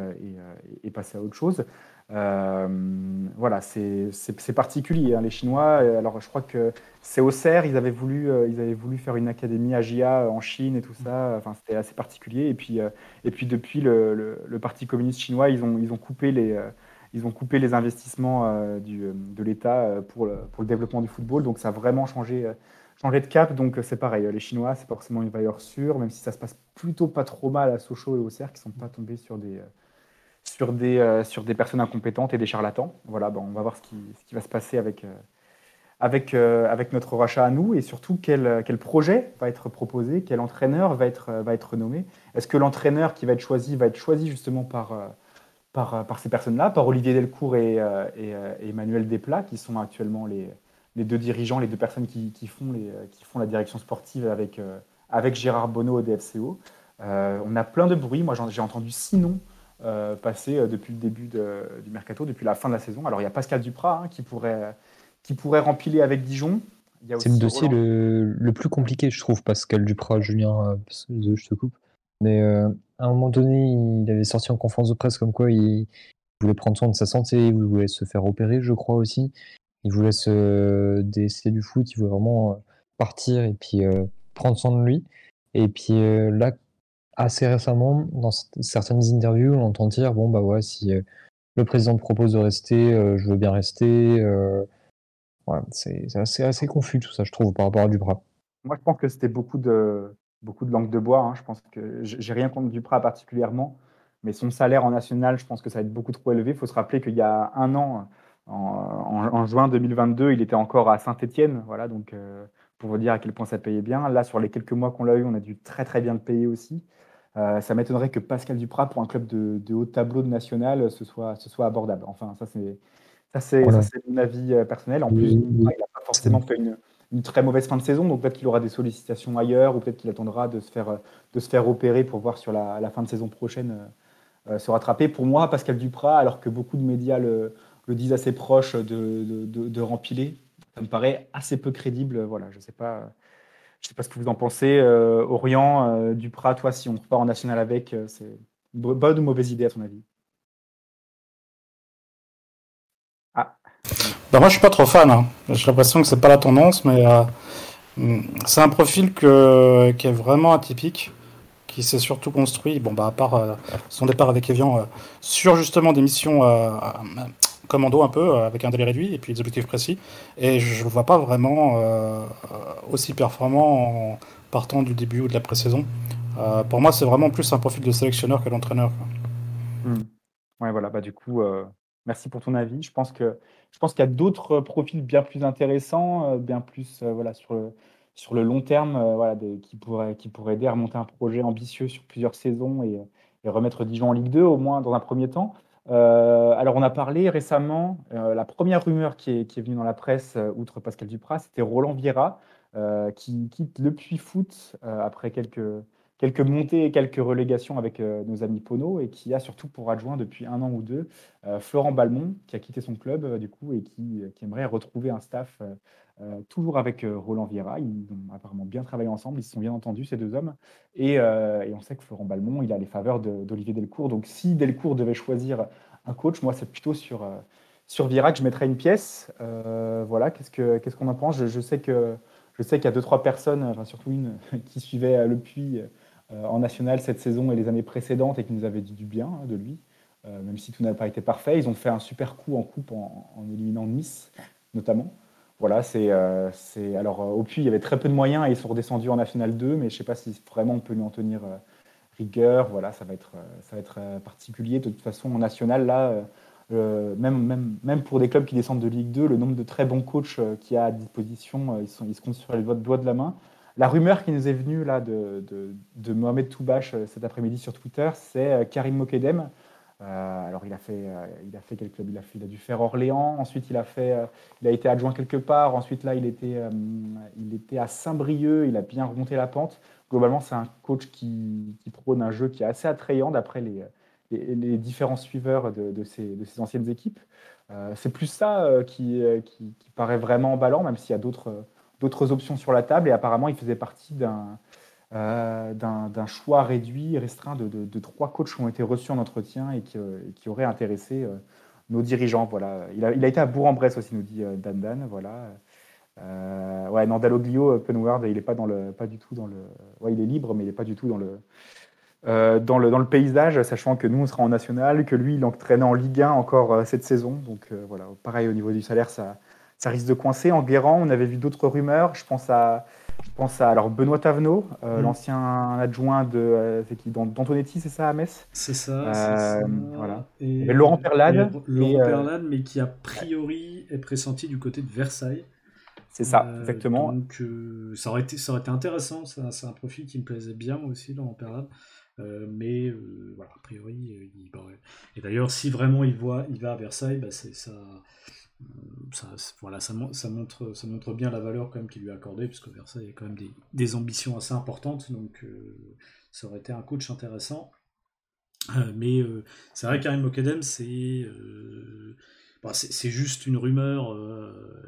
et, passer à autre chose. Euh, voilà, c'est particulier. Hein, les Chinois, euh, alors je crois que c'est au CER, ils avaient voulu, euh, ils avaient voulu faire une académie AGIA en Chine et tout ça. Enfin, c'était assez particulier. Et puis, et puis depuis le, le, Parti communiste chinois, ils ont, ils ont coupé les, ils ont coupé les investissements du, de l'État pour le, pour le développement du football. Donc ça a vraiment changé, changé de cap. Donc c'est pareil. Les Chinois, c'est forcément une valeur sûre, même si ça se passe plutôt pas trop mal à Sochaux et au CER, qui sont pas tombés sur des sur des, euh, sur des personnes incompétentes et des charlatans. Voilà, bon, on va voir ce qui, ce qui va se passer avec, euh, avec, avec notre rachat à nous et surtout quel, quel projet va être proposé, quel entraîneur va être, va être nommé. Est-ce que l'entraîneur qui va être choisi va être choisi justement par, par, par ces personnes-là, par Olivier Delcourt et, et, Emmanuel Desplat, qui sont actuellement les, les deux dirigeants, les deux personnes qui, qui font, les, qui font la direction sportive avec, avec Gérard Bonneau au DFCO. on a plein de bruits. Moi, j'ai entendu six noms euh, passer euh, depuis le début du mercato, depuis la fin de la saison. Alors il y a Pascal Duprat hein, qui, pourrait, qui pourrait rempiler avec Dijon. C'est le dossier le, plus compliqué, je trouve, Pascal Duprat, Julien, euh, je te coupe. Mais à un moment donné, il avait sorti en conférence de presse comme quoi il voulait prendre soin de sa santé, il voulait se faire opérer, je crois aussi. Il voulait se décéder du foot, il voulait vraiment partir et puis prendre soin de lui. Et puis là, assez récemment, dans certaines interviews, on entend dire bon, bah ouais, si euh, le président propose de rester, euh, je veux bien rester. Euh, c'est assez, assez, confus tout ça, je trouve, par rapport à Duprat. Moi, je pense que c'était beaucoup de, beaucoup de langue de bois. Hein. Je pense que j'ai rien contre Duprat particulièrement, mais son salaire en national, je pense que ça va être beaucoup trop élevé. Il faut se rappeler qu'il y a un an, en, juin 2022, il était encore à Saint-Etienne. Voilà, donc pour vous dire à quel point ça payait bien. Là, sur les quelques mois qu'on l'a eu, on a dû très très bien le payer aussi. Euh, ça m'étonnerait que Pascal Duprat, pour un club de, haut tableau de national, ce soit, ce soit abordable. Enfin, ça, c'est. Ça, c'est mon avis euh, personnel. En plus, il n'a pas forcément fait une, très mauvaise fin de saison, donc peut-être qu'il aura des sollicitations ailleurs, ou peut-être qu'il attendra de se, faire, de se faire opérer pour voir sur la, fin de saison prochaine euh, se rattraper. Pour moi, Pascal Duprat, alors que beaucoup de médias le, disent assez proche de, de, de, rempiler, ça me paraît assez peu crédible. Voilà, je ne sais pas. Je sais pas ce que vous en pensez. Euh, Orient, euh, Duprat, toi, si on repart en national avec, euh, c'est bonne ou mauvaise idée à ton avis? Ah. Ben moi, je suis pas trop fan. Hein. J'ai l'impression que c'est pas la tendance, mais hmm, c'est un profil qui est vraiment atypique, qui s'est surtout construit, bon, bah, à part son départ avec Evian, sur justement des missions commando un peu, euh, avec un délai réduit et puis des objectifs précis. Et je ne vois pas vraiment euh, aussi performant en partant du début ou de la pré-saison. Euh, pour moi, c'est vraiment plus un profil de sélectionneur que d'entraîneur. Hmm. Bah, merci pour ton avis. Je pense que je pense qu'il y a d'autres profils bien plus intéressants, bien plus voilà, sur, le, long terme, voilà, qui, pourraient, qui pourraient aider à remonter un projet ambitieux sur plusieurs saisons et, et remettre Dijon en Ligue 2, au moins dans un premier temps. Euh, alors, on a parlé récemment, euh, la première rumeur qui est, venue dans la presse, euh, outre Pascal Duprat, c'était Roland Vieira, qui quitte le Puy Foot après quelques, quelques montées et quelques relégations avec nos amis Pono, et qui a surtout pour adjoint depuis un an ou deux Florent Balmont, qui a quitté son club du coup et qui, qui aimerait retrouver un staff euh, toujours avec euh, Roland Vieira. Ils ont apparemment bien travaillé ensemble, ils se sont bien entendus, ces deux hommes. Et, euh, on sait que Florent Balmont, il a les faveurs d'Olivier Delcourt. Donc si Delcourt devait choisir un coach, moi, c'est plutôt sur, sur Vieira que je mettrais une pièce. voilà, qu'est-ce qu'on en pense? Je, sais que je qu'il y a deux, trois personnes, enfin surtout une, qui suivait Le Puy en national cette saison et les années précédentes et qui nous avaient dit du bien hein, de lui, même si tout n'a pas été parfait. Ils ont fait un super coup en coupe en, en éliminant Nice, notamment. Voilà, c'est. Euh, alors, euh, au Puy, il y avait très peu de moyens et ils sont redescendus en National 2, mais je ne sais pas si vraiment on peut lui en tenir euh, rigueur. Voilà, ça va être, ça va être particulier. De toute façon, en National, là, même, même, même pour des clubs qui descendent de Ligue 2, le nombre de très bons coachs qu'il y a à disposition, ils, sont, se comptent sur les doigts de la main. La rumeur qui nous est venue là, de, de, de Mohamed Toubache cet après-midi sur Twitter, c'est Karim Mokedem, euh, alors il a fait, euh, il a fait quel club? Il a, fait, il a dû faire Orléans. Ensuite il a fait, euh, il a été adjoint quelque part. Ensuite là il était, il était à Saint-Brieuc. Il a bien remonté la pente. Globalement c'est un coach qui, qui, prône un jeu qui est assez attrayant d'après les, différents suiveurs de, de, anciennes équipes. c'est plus ça qui, paraît vraiment emballant, même s'il y a d'autres, d'autres options sur la table. Et apparemment il faisait partie d'un euh, d'un choix réduit, restreint de, trois coachs qui ont été reçus en entretien et qui, euh, auraient intéressé euh, nos dirigeants. Voilà. Il, a, été à Bourg-en-Bresse aussi, nous dit Dan Dan. Voilà. ouais, non, Penward, il est pas pas du tout dans le. Ouais, il est libre, mais il n'est pas du tout dans le, dans le, dans le paysage, sachant que nous, on sera en national, que lui, il entraînait en Ligue 1 encore cette saison. Donc voilà, pareil, au niveau du salaire, ça, ça risque de coincer. En Guérand, on avait vu d'autres rumeurs. Je pense à je pense à alors Benoît Tavenot, euh, mm. l'ancien adjoint de euh, qui d'Antonetti, c'est ça à Metz? C'est ça, euh, Voilà. Et, Laurent Perlade. Laurent Perlade, mais qui a priori est pressenti du côté de Versailles. C'est ça, exactement. Donc, ça, aurait été, ça aurait été intéressant. C'est un profil qui me plaisait bien aussi dans période. mais voilà, a priori, il, et d'ailleurs, si vraiment il, voit, il va à Versailles, bah, c'est ça, ça, voilà, ça, montre, ça montre bien la valeur quand même qu'il lui a accordé, puisque Versailles a quand même des, ambitions assez importantes, donc ça aurait été un coach intéressant. Euh, mais euh, c'est vrai qu'Arim Mokedem, euh, bah, c'est c'est juste une rumeur,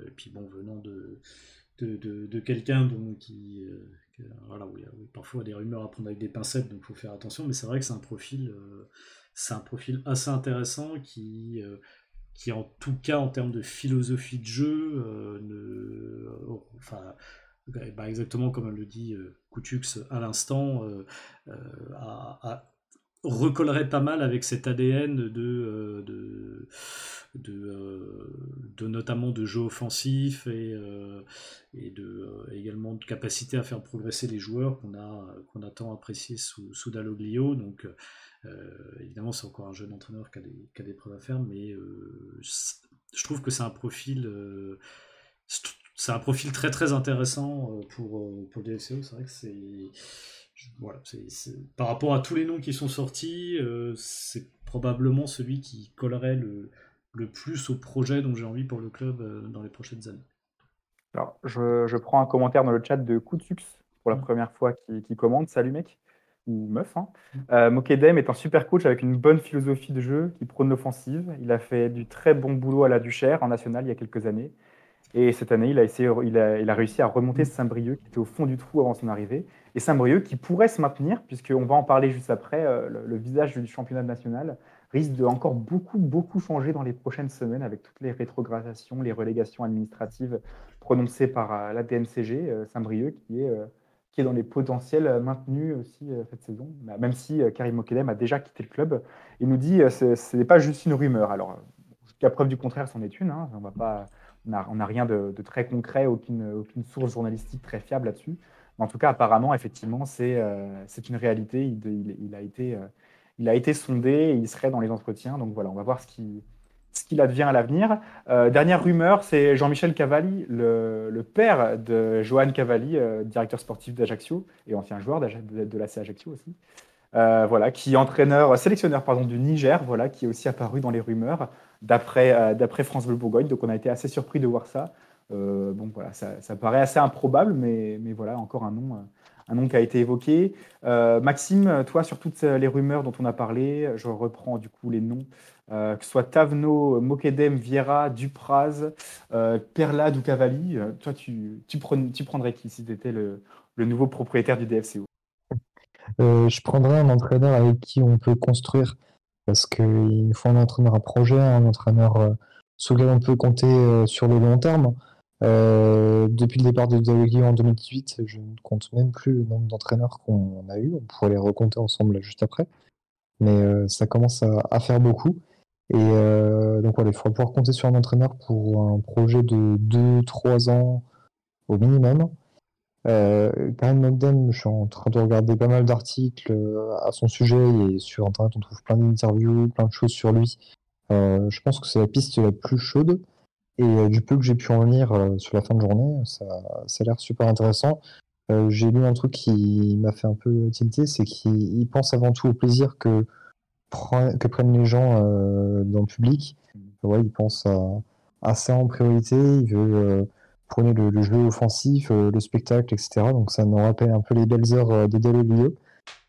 et puis bon, venant de, de, de, quelqu'un qui. voilà, oui, parfois des rumeurs à prendre avec des pincettes, donc il faut faire attention, mais c'est vrai que c'est un profil. c'est un profil assez intéressant qui, qui, en tout cas, en termes de philosophie de jeu, ne, enfin, bah, exactement comme le dit Koutux à l'instant, a, recollerait pas mal avec cet ADN de, euh, de, de, euh, notamment de jeu offensif et, euh, de, également de capacité à faire progresser les joueurs qu'on a, qu'on a tant apprécié sous, sous Dalloglio. Donc évidemment c'est encore un jeune entraîneur qui a des, qui a des preuves à faire, mais je trouve que c'est un profil c'est un profil très très intéressant pour, pour le DFCO. C'est vrai que c'est voilà, par rapport à tous les noms qui sont sortis, euh, c'est probablement celui qui collerait le, le, plus au projet dont j'ai envie pour le club euh, dans les prochaines années. Alors, je, je, prends un commentaire dans le chat de Koutux pour la mm. première fois qui, qui, commande. Salut mec, ou meuf. Hein. Euh, Mokedem est un super coach avec une bonne philosophie de jeu qui prône l'offensive. Il a fait du très bon boulot à la Duchère en national il y a quelques années. Et cette année, il a, essayé, il a, il a réussi à remonter mm. Saint-Brieuc qui était au fond du trou avant son arrivée et Saint-Brieuc qui pourrait se maintenir, puisqu'on va en parler juste après, euh, le, visage du championnat national risque de encore beaucoup, beaucoup changer dans les prochaines semaines avec toutes les rétrogradations, les relégations administratives prononcées par euh, la DNCG, Saint-Brieuc, qui est, qui est dans les potentiels maintenus aussi cette saison, bah, même si Karim Mokedem a déjà quitté le club. Il nous dit ce n'est pas juste une rumeur. Alors, jusqu'à preuve du contraire, c'en est une. Hein. on n'a rien de, très concret, aucune, source journalistique très fiable là-dessus. En tout cas, apparemment, effectivement, c'est euh, une réalité. Il, a été, euh, il a été sondé et il serait dans les entretiens. Donc voilà, on va voir ce qui, qu'il advient à l'avenir. Euh, dernière rumeur, c'est Jean-Michel Cavalli, le, père de Johan Cavalli, euh, directeur sportif d'Ajaccio et ancien joueur de, de, l'AC Ajaccio aussi. Euh, voilà, qui est entraîneur, sélectionneur pardon, du Niger, voilà, qui est aussi apparu dans les rumeurs d'après France Bleu Bourgogne. Donc on a été assez surpris de voir ça. Bon, voilà, ça, paraît assez improbable, mais, mais voilà, encore un nom, un nom qui a été évoqué. Euh, Maxime, toi, sur toutes les rumeurs dont on a parlé, je reprends du coup les noms, euh, que ce soit Tavno, Mokedem, Vieira, Dupraz, Perlade ou Cavalli. toi, tu, tu, tu, prendrais qui si tu étais le, le, nouveau propriétaire du DFCO Je prendrais un entraîneur avec qui on peut construire, parce qu'il faut un entraîneur à projet, un entraîneur sur lequel on peut compter sur le long terme. Euh, depuis le départ de Dalloglio en 2018, je ne compte même plus le nombre d'entraîneurs qu'on a eu. On pourrait les recompter ensemble juste après. Mais euh, ça commence à, faire beaucoup. Et euh, donc voilà, il faudra pouvoir compter sur un entraîneur pour un projet de 2-3 ans au minimum. Karim Mogden, je suis en train de regarder pas mal d'articles à son sujet et sur Internet on trouve plein d'interviews, plein de choses sur lui. je pense que c'est la piste la plus chaude. Et euh, du peu que j'ai pu en lire euh, sur la fin de journée, ça, ça a l'air super intéressant. Euh, j'ai lu un truc qui m'a fait un peu tilter, c'est qu'il pense avant tout au plaisir que, prennent les gens dans le public. Ouais, il pense à, ça en priorité, il veut prôner le, jeu offensif, le spectacle, etc. Donc ça nous rappelle un peu les belles heures de Deleuze.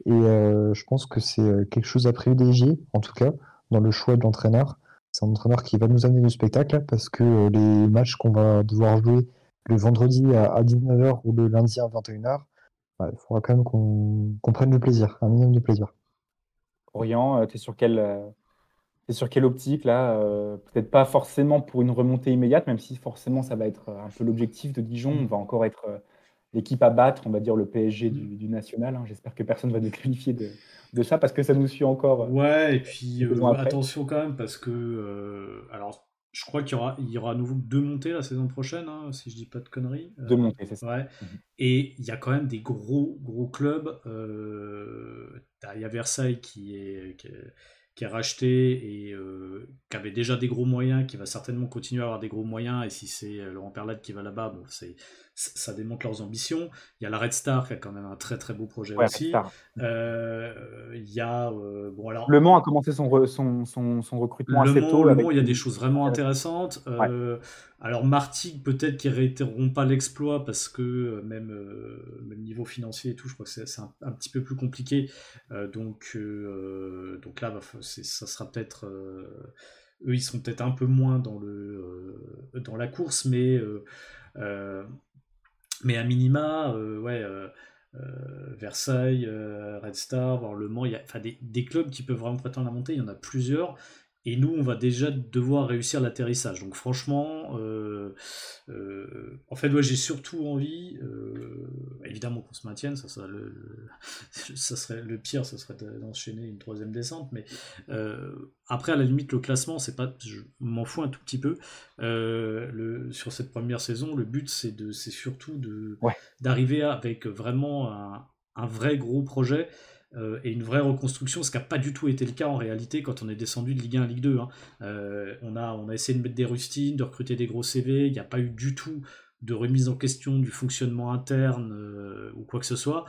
Et je pense que c'est quelque chose à privilégier, en tout cas, dans le choix de l'entraîneur c'est un entraîneur qui va nous amener du spectacle parce que euh, les matchs qu'on va devoir jouer le vendredi à, 19h ou le lundi à 21h, bah, il faudra quand même qu'on prenne du plaisir, un minimum de plaisir. Orient, euh, tu es sur quelle, euh, sur quelle optique là Peut-être pas forcément pour une remontée immédiate, même si forcément ça va être un peu l'objectif de Dijon. On va encore être l'équipe à battre, on va dire le PSG du, national. Hein. J'espère que personne va nous qualifier de, de ça parce que ça nous suit encore. Euh, ouais, et puis euh, attention quand même parce que euh, alors je crois qu'il y aura, il y aura à nouveau deux montées la saison prochaine, hein, si je dis pas de conneries. Deux montées, c'est ça. Ouais. Mhm. Et il y a quand même des gros gros clubs. il y a Versailles qui est, qui est racheté et euh, qui avait déjà des gros moyens, qui va certainement continuer à avoir des gros moyens, et si c'est Laurent Perlade qui va là-bas, bon, c'est, ça démontre leurs ambitions. Il y a la Red Star qui a quand même un très très beau projet aussi. Euh, il y a bon alors Le Mans a commencé son, son, son, recrutement le assez tôt. Le Mans, il y a des choses vraiment intéressantes. Alors Martigues, peut-être qu'ils réitéreront pas l'exploit parce que même, même niveau financier et tout, je crois que c'est, un, petit peu plus compliqué. donc donc là, ça sera peut-être. Euh, eux, ils sont peut-être un peu moins dans, le, euh, dans la course, mais, euh, mais à minima, ouais. Versailles, Red Star, voire Le Mans, il y a des, des, clubs qui peuvent vraiment prétendre à monter, il y en a plusieurs. Et nous, on va déjà devoir réussir l'atterrissage. Donc franchement, euh, euh, en fait, j'ai surtout envie, euh, évidemment qu'on se maintienne, ça, le, ça serait le pire, ça serait d'enchaîner une troisième descente. Mais après, à la limite, le classement, c'est pas, je m'en fous un tout petit peu. Le, sur cette première saison, le but, c'est de, c'est surtout de d'arriver avec vraiment un, un vrai gros projet euh, et une vraie reconstruction, ce qui n'a pas du tout été le cas en réalité quand on est descendu de Ligue 1 à Ligue 2. Hein. Euh, on, a, on a essayé de mettre des rustines, de recruter des gros CV, il n'y a pas eu du tout de remise en question du fonctionnement interne euh, ou quoi que ce soit.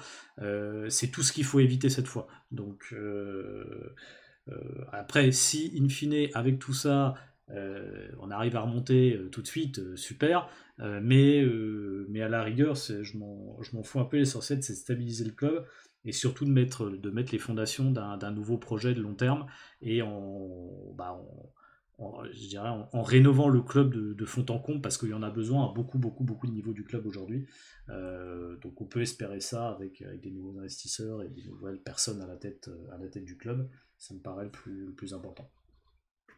c'est tout ce qu'il faut éviter cette fois. Donc après, si in fine, avec tout ça, on arrive à remonter tout de suite, super. mais, mais à la rigueur, je m'en fous un peu. L'essentiel, c'est de stabiliser le club et surtout de mettre, de mettre les fondations d'un nouveau projet de long terme et en, bah je dirais en, rénovant le club de, fond en comble parce qu'il y en a besoin à beaucoup, beaucoup, beaucoup de niveaux du club aujourd'hui. Euh, donc on peut espérer ça avec, avec, des nouveaux investisseurs et des nouvelles personnes à la tête, à la tête du club. Ça me paraît le plus, plus important.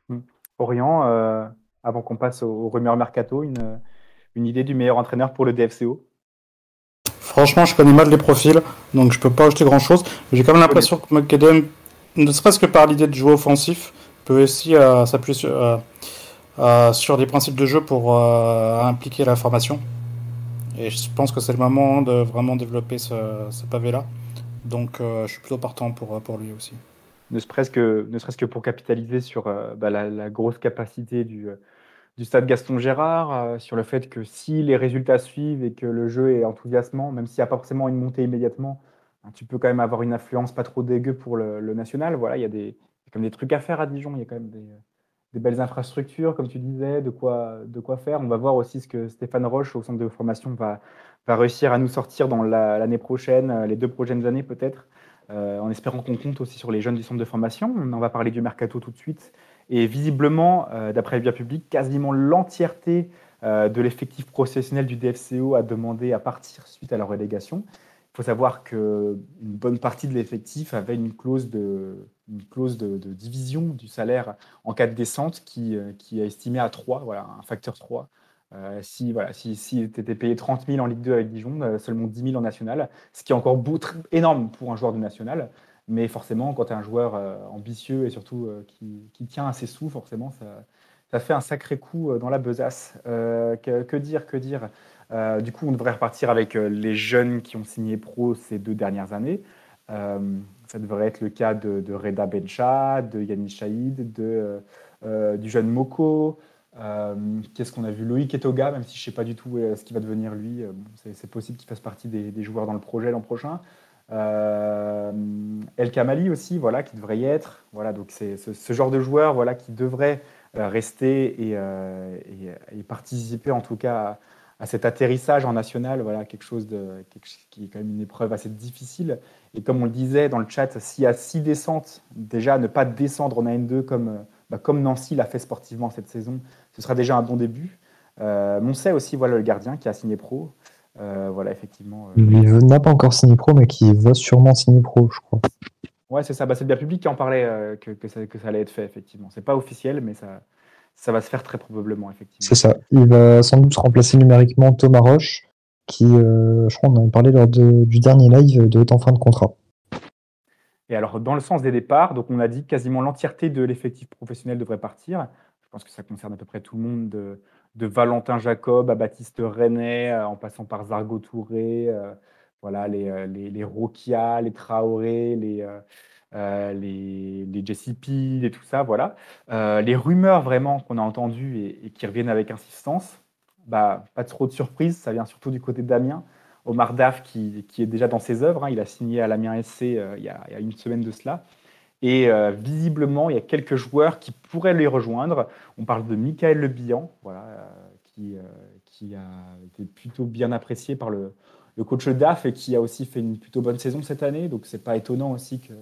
Mmh. Orient, euh, avant qu'on passe au, au rumeur mercato, une, une idée du meilleur entraîneur pour le DFCO Franchement, je connais mal les profils, donc je peux pas ajouter grand chose. J'ai quand même l'impression que McAdam, ne serait-ce que par l'idée de jouer offensif, peut aussi euh, s'appuyer sur, euh, euh, sur, des principes de jeu pour impliquer la formation. Et je pense que c'est le moment de vraiment développer ce, pavé-là. Donc je suis plutôt partant pour, pour lui aussi. Ne serait-ce que, que, pour capitaliser sur bah, la, grosse capacité du, du stade Gaston Gérard, euh, sur le fait que si les résultats suivent et que le jeu est enthousiasmant, même s'il n'y a pas forcément une montée immédiatement, hein, tu peux quand même avoir une influence pas trop dégueu pour le, national. Voilà, il y a des, comme des trucs à faire à Dijon, il y a quand même des, belles infrastructures, comme tu disais, de quoi, de quoi faire. On va voir aussi ce que Stéphane Roche au centre de formation va, va réussir à nous sortir dans l'année prochaine, euh, les deux prochaines années peut-être, euh, en espérant qu'on compte aussi sur les jeunes du centre de formation. On en va parler du mercato tout de suite. Et visiblement, euh, d'après le bien public, quasiment l'entièreté euh, de l'effectif professionnel du DFCO a demandé à partir suite à la relégation. Il faut savoir qu'une bonne partie de l'effectif avait une clause, de, division du salaire en cas de descente qui, euh, est estimée à 3, voilà, un facteur 3. si voilà, si, si tu étais payé 30 000 en Ligue 2 avec Dijon, seulement 10 000 en national, ce qui est encore énorme pour un joueur de national. Mais forcément, quand tu es un joueur euh, ambitieux et surtout euh, qui, tient à ses sous, forcément, ça, fait un sacré coup euh, dans la besace. Que, dire, que dire? Du coup, on devrait repartir avec les jeunes qui ont signé pro ces deux dernières années. ça devrait être le cas de, Reda Bencha, de Yannis Chaïd, de, du jeune Moko. Qu'est-ce qu'on a vu? Loïc Etoga, même si je ne sais pas du tout ce qu'il va devenir lui. c'est possible qu'il fasse partie des, joueurs dans le projet l'an prochain. Euh, El Kamali aussi, voilà, qui devrait y être. Voilà, donc c'est ce, genre de joueur, voilà, qui devrait euh, rester euh, et, participer en tout cas à, cet atterrissage en national, voilà, quelque chose qui est quand même une épreuve assez difficile. Et comme on le disait dans le chat, s'il y a six descentes, déjà ne pas descendre en AN2 comme, bah, comme Nancy l'a fait sportivement cette saison, ce sera déjà un bon début. Euh, aussi, voilà le gardien qui a signé pro. Euh, voilà, effectivement. Euh, il n'a pas encore signé pro, mais qui va sûrement signer pro, je crois. Ouais, c'est ça. Bah, c'est bien public qui en parlait euh, que, que, ça, que, ça, allait être fait, effectivement. C'est pas officiel, mais ça, ça va se faire très probablement, effectivement. C'est ça. Il va sans doute remplacer numériquement Thomas Roche, qui, je crois, on en avait parlé lors de, du dernier live, de être en fin de contrat. Et alors, dans le sens des départs, donc on a dit quasiment l'entièreté de l'effectif professionnel devrait partir. Je pense que ça concerne à peu près tout le monde. De, de Valentin Jacob à Baptiste René, euh, en passant par Zargo Touré, euh, voilà, les, euh, les, les Rokia, les Traoré, les, les, les Jesse et tout ça, voilà. les rumeurs vraiment qu'on a entendues et, qui reviennent avec insistance, bah, pas trop de surprise, ça vient surtout du côté de Damien. Omar Daf qui, est déjà dans ses œuvres, hein. il a signé à l'Amiens SC il, y a, une semaine de cela. Et visiblement, il y a quelques joueurs qui pourraient les rejoindre. On parle de Michael Le Bihan, voilà, qui, qui a été plutôt bien apprécié par le, coach DAF et qui a aussi fait une plutôt bonne saison cette année. Donc c'est pas étonnant aussi que,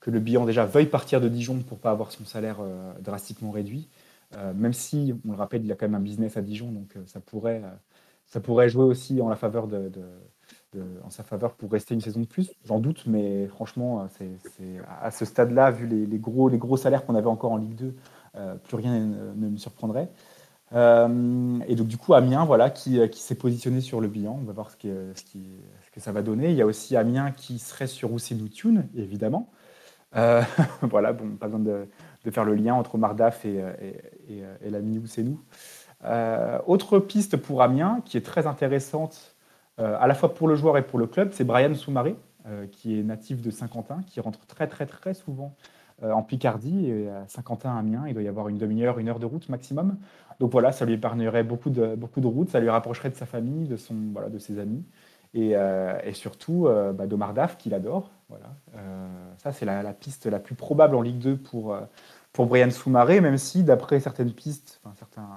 que le bilan déjà veuille partir de Dijon pour pas avoir son salaire euh, drastiquement réduit. Euh, même si, on le rappelle, il a quand même un business à Dijon, donc euh, ça, pourrait, ça pourrait jouer aussi en, la faveur de, en sa faveur pour rester une saison de plus. J'en doute, mais franchement, c'est, à ce stade-là, vu les, gros, les gros salaires qu'on avait encore en Ligue 2, plus rien ne me surprendrait. Euh, et donc, du coup, Amiens, voilà, qui, euh, qui s'est positionné sur le bilan. On va voir ce, qui, ce, que ça va donner. Il y a aussi Amiens qui serait sur Ousseinou Tune, évidemment. Euh, voilà, bon, pas besoin de, de, faire le lien entre Mardaf et, et, et, et l'ami Ousseinou. autre piste pour Amiens, qui est très intéressante, à la fois pour le joueur et pour le club, c'est Brian Soumaré, qui est natif de Saint-Quentin, qui rentre très, très, très souvent en Picardie. Et à Saint-Quentin, Amiens, il doit y avoir une demi-heure, une heure de route maximum. Donc voilà, ça lui épargnerait beaucoup de, beaucoup de routes, ça lui rapprocherait de sa famille, de, son, voilà, de ses amis. Et, euh, et surtout euh, bah, d'Omar Daf, qu'il adore. Voilà. Euh, ça, c'est la, piste la plus probable en Ligue 2 pour, pour Brian Soumaré, même si, d'après certaines pistes, certains,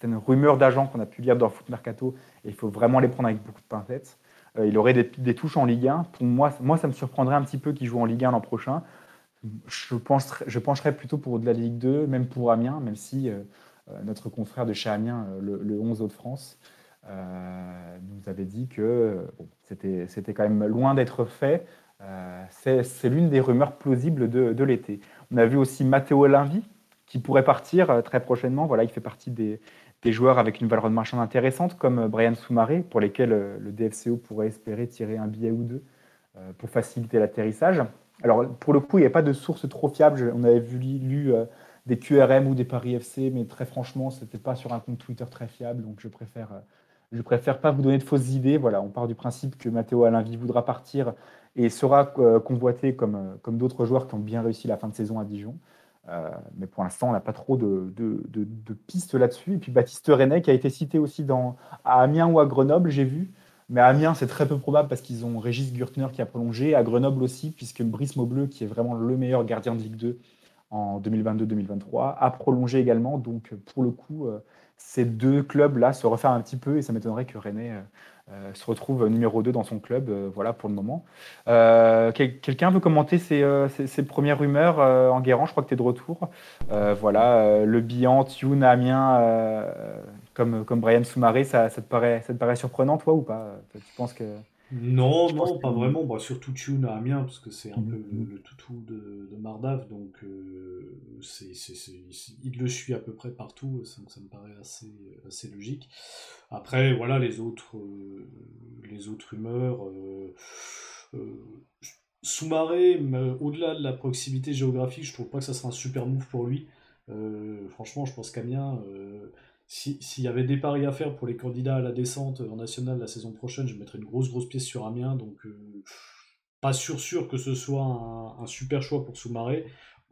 certaines rumeurs d'agents qu'on a pu lire dans Foot Mercato, et il faut vraiment les prendre avec beaucoup de pincettes, il aurait des, touches en Ligue 1. Pour moi, moi, ça me surprendrait un petit peu qu'il joue en Ligue 1 l'an prochain. Je, je pencherais plutôt pour de la Ligue 2, même pour Amiens, même si euh, notre confrère de chez Amiens, euh, le, 11 Hauts-de-France, euh, nous avait dit que c'était quand même loin d'être fait. C'est l'une des rumeurs plausibles de, l'été. On a vu aussi Matteo Linvi, qui pourrait partir très prochainement. Voilà, il fait partie des, joueurs avec une valeur de marchand intéressante, comme Brian Soumaré, pour lesquels le DFCO pourrait espérer tirer un billet ou deux pour faciliter l'atterrissage. Alors, pour le coup, il n'y a pas de source trop fiable. On avait vu, lu des QRM ou des paris FC, mais très franchement, ce n'était pas sur un compte Twitter très fiable, donc je préfère, euh, je préfère pas vous donner de fausses idées. Voilà, on part du principe que Matteo Alinvi voudra partir et sera euh, convoité comme, euh, comme d'autres joueurs qui ont bien réussi la fin de saison à Dijon. Mais pour l'instant, on n'a pas trop de, pistes là-dessus. Et puis Baptiste René, qui a été cité aussi dans, à Amiens ou à Grenoble, j'ai vu. Mais à Amiens, c'est très peu probable parce qu'ils ont Régis Gürtner qui a prolongé. À Grenoble aussi, puisque Brice Maubleu, qui est vraiment le meilleur gardien de Ligue 2, en 2022-2023, a prolongé également. Donc, pour le coup, euh, ces deux clubs-là se refaire un petit peu et ça m'étonnerait que René euh, euh, se retrouve numéro 2 dans son club. voilà pour le moment. Quelqu'un veut commenter ces, premières rumeurs en Guérant Je crois que tu es de retour. voilà, le bilan Tune, Amiens, comme, comme Brian Soumaré, ça, ça, te paraît, ça te paraît surprenant, toi, ou pas? Tu penses que. Non, non, pas vraiment. Bah, surtout Tune à Amiens, parce que c'est un peu le, mhm. toutou de, de Mardav, donc euh, c'est, il le suit à peu près partout, ça, ça me paraît assez, assez logique. Après, voilà, les autres, euh, les autres rumeurs. Euh, euh Soumaré, au-delà de la proximité géographique, je trouve pas que ça sera un super move pour lui. franchement, je pense qu'Amiens s'il y avait des paris à faire pour les candidats à la descente en nationale la saison prochaine, je mettrais une grosse grosse pièce sur Amiens. Donc euh, pas sûr sûr que ce soit un, super choix pour Soumaré.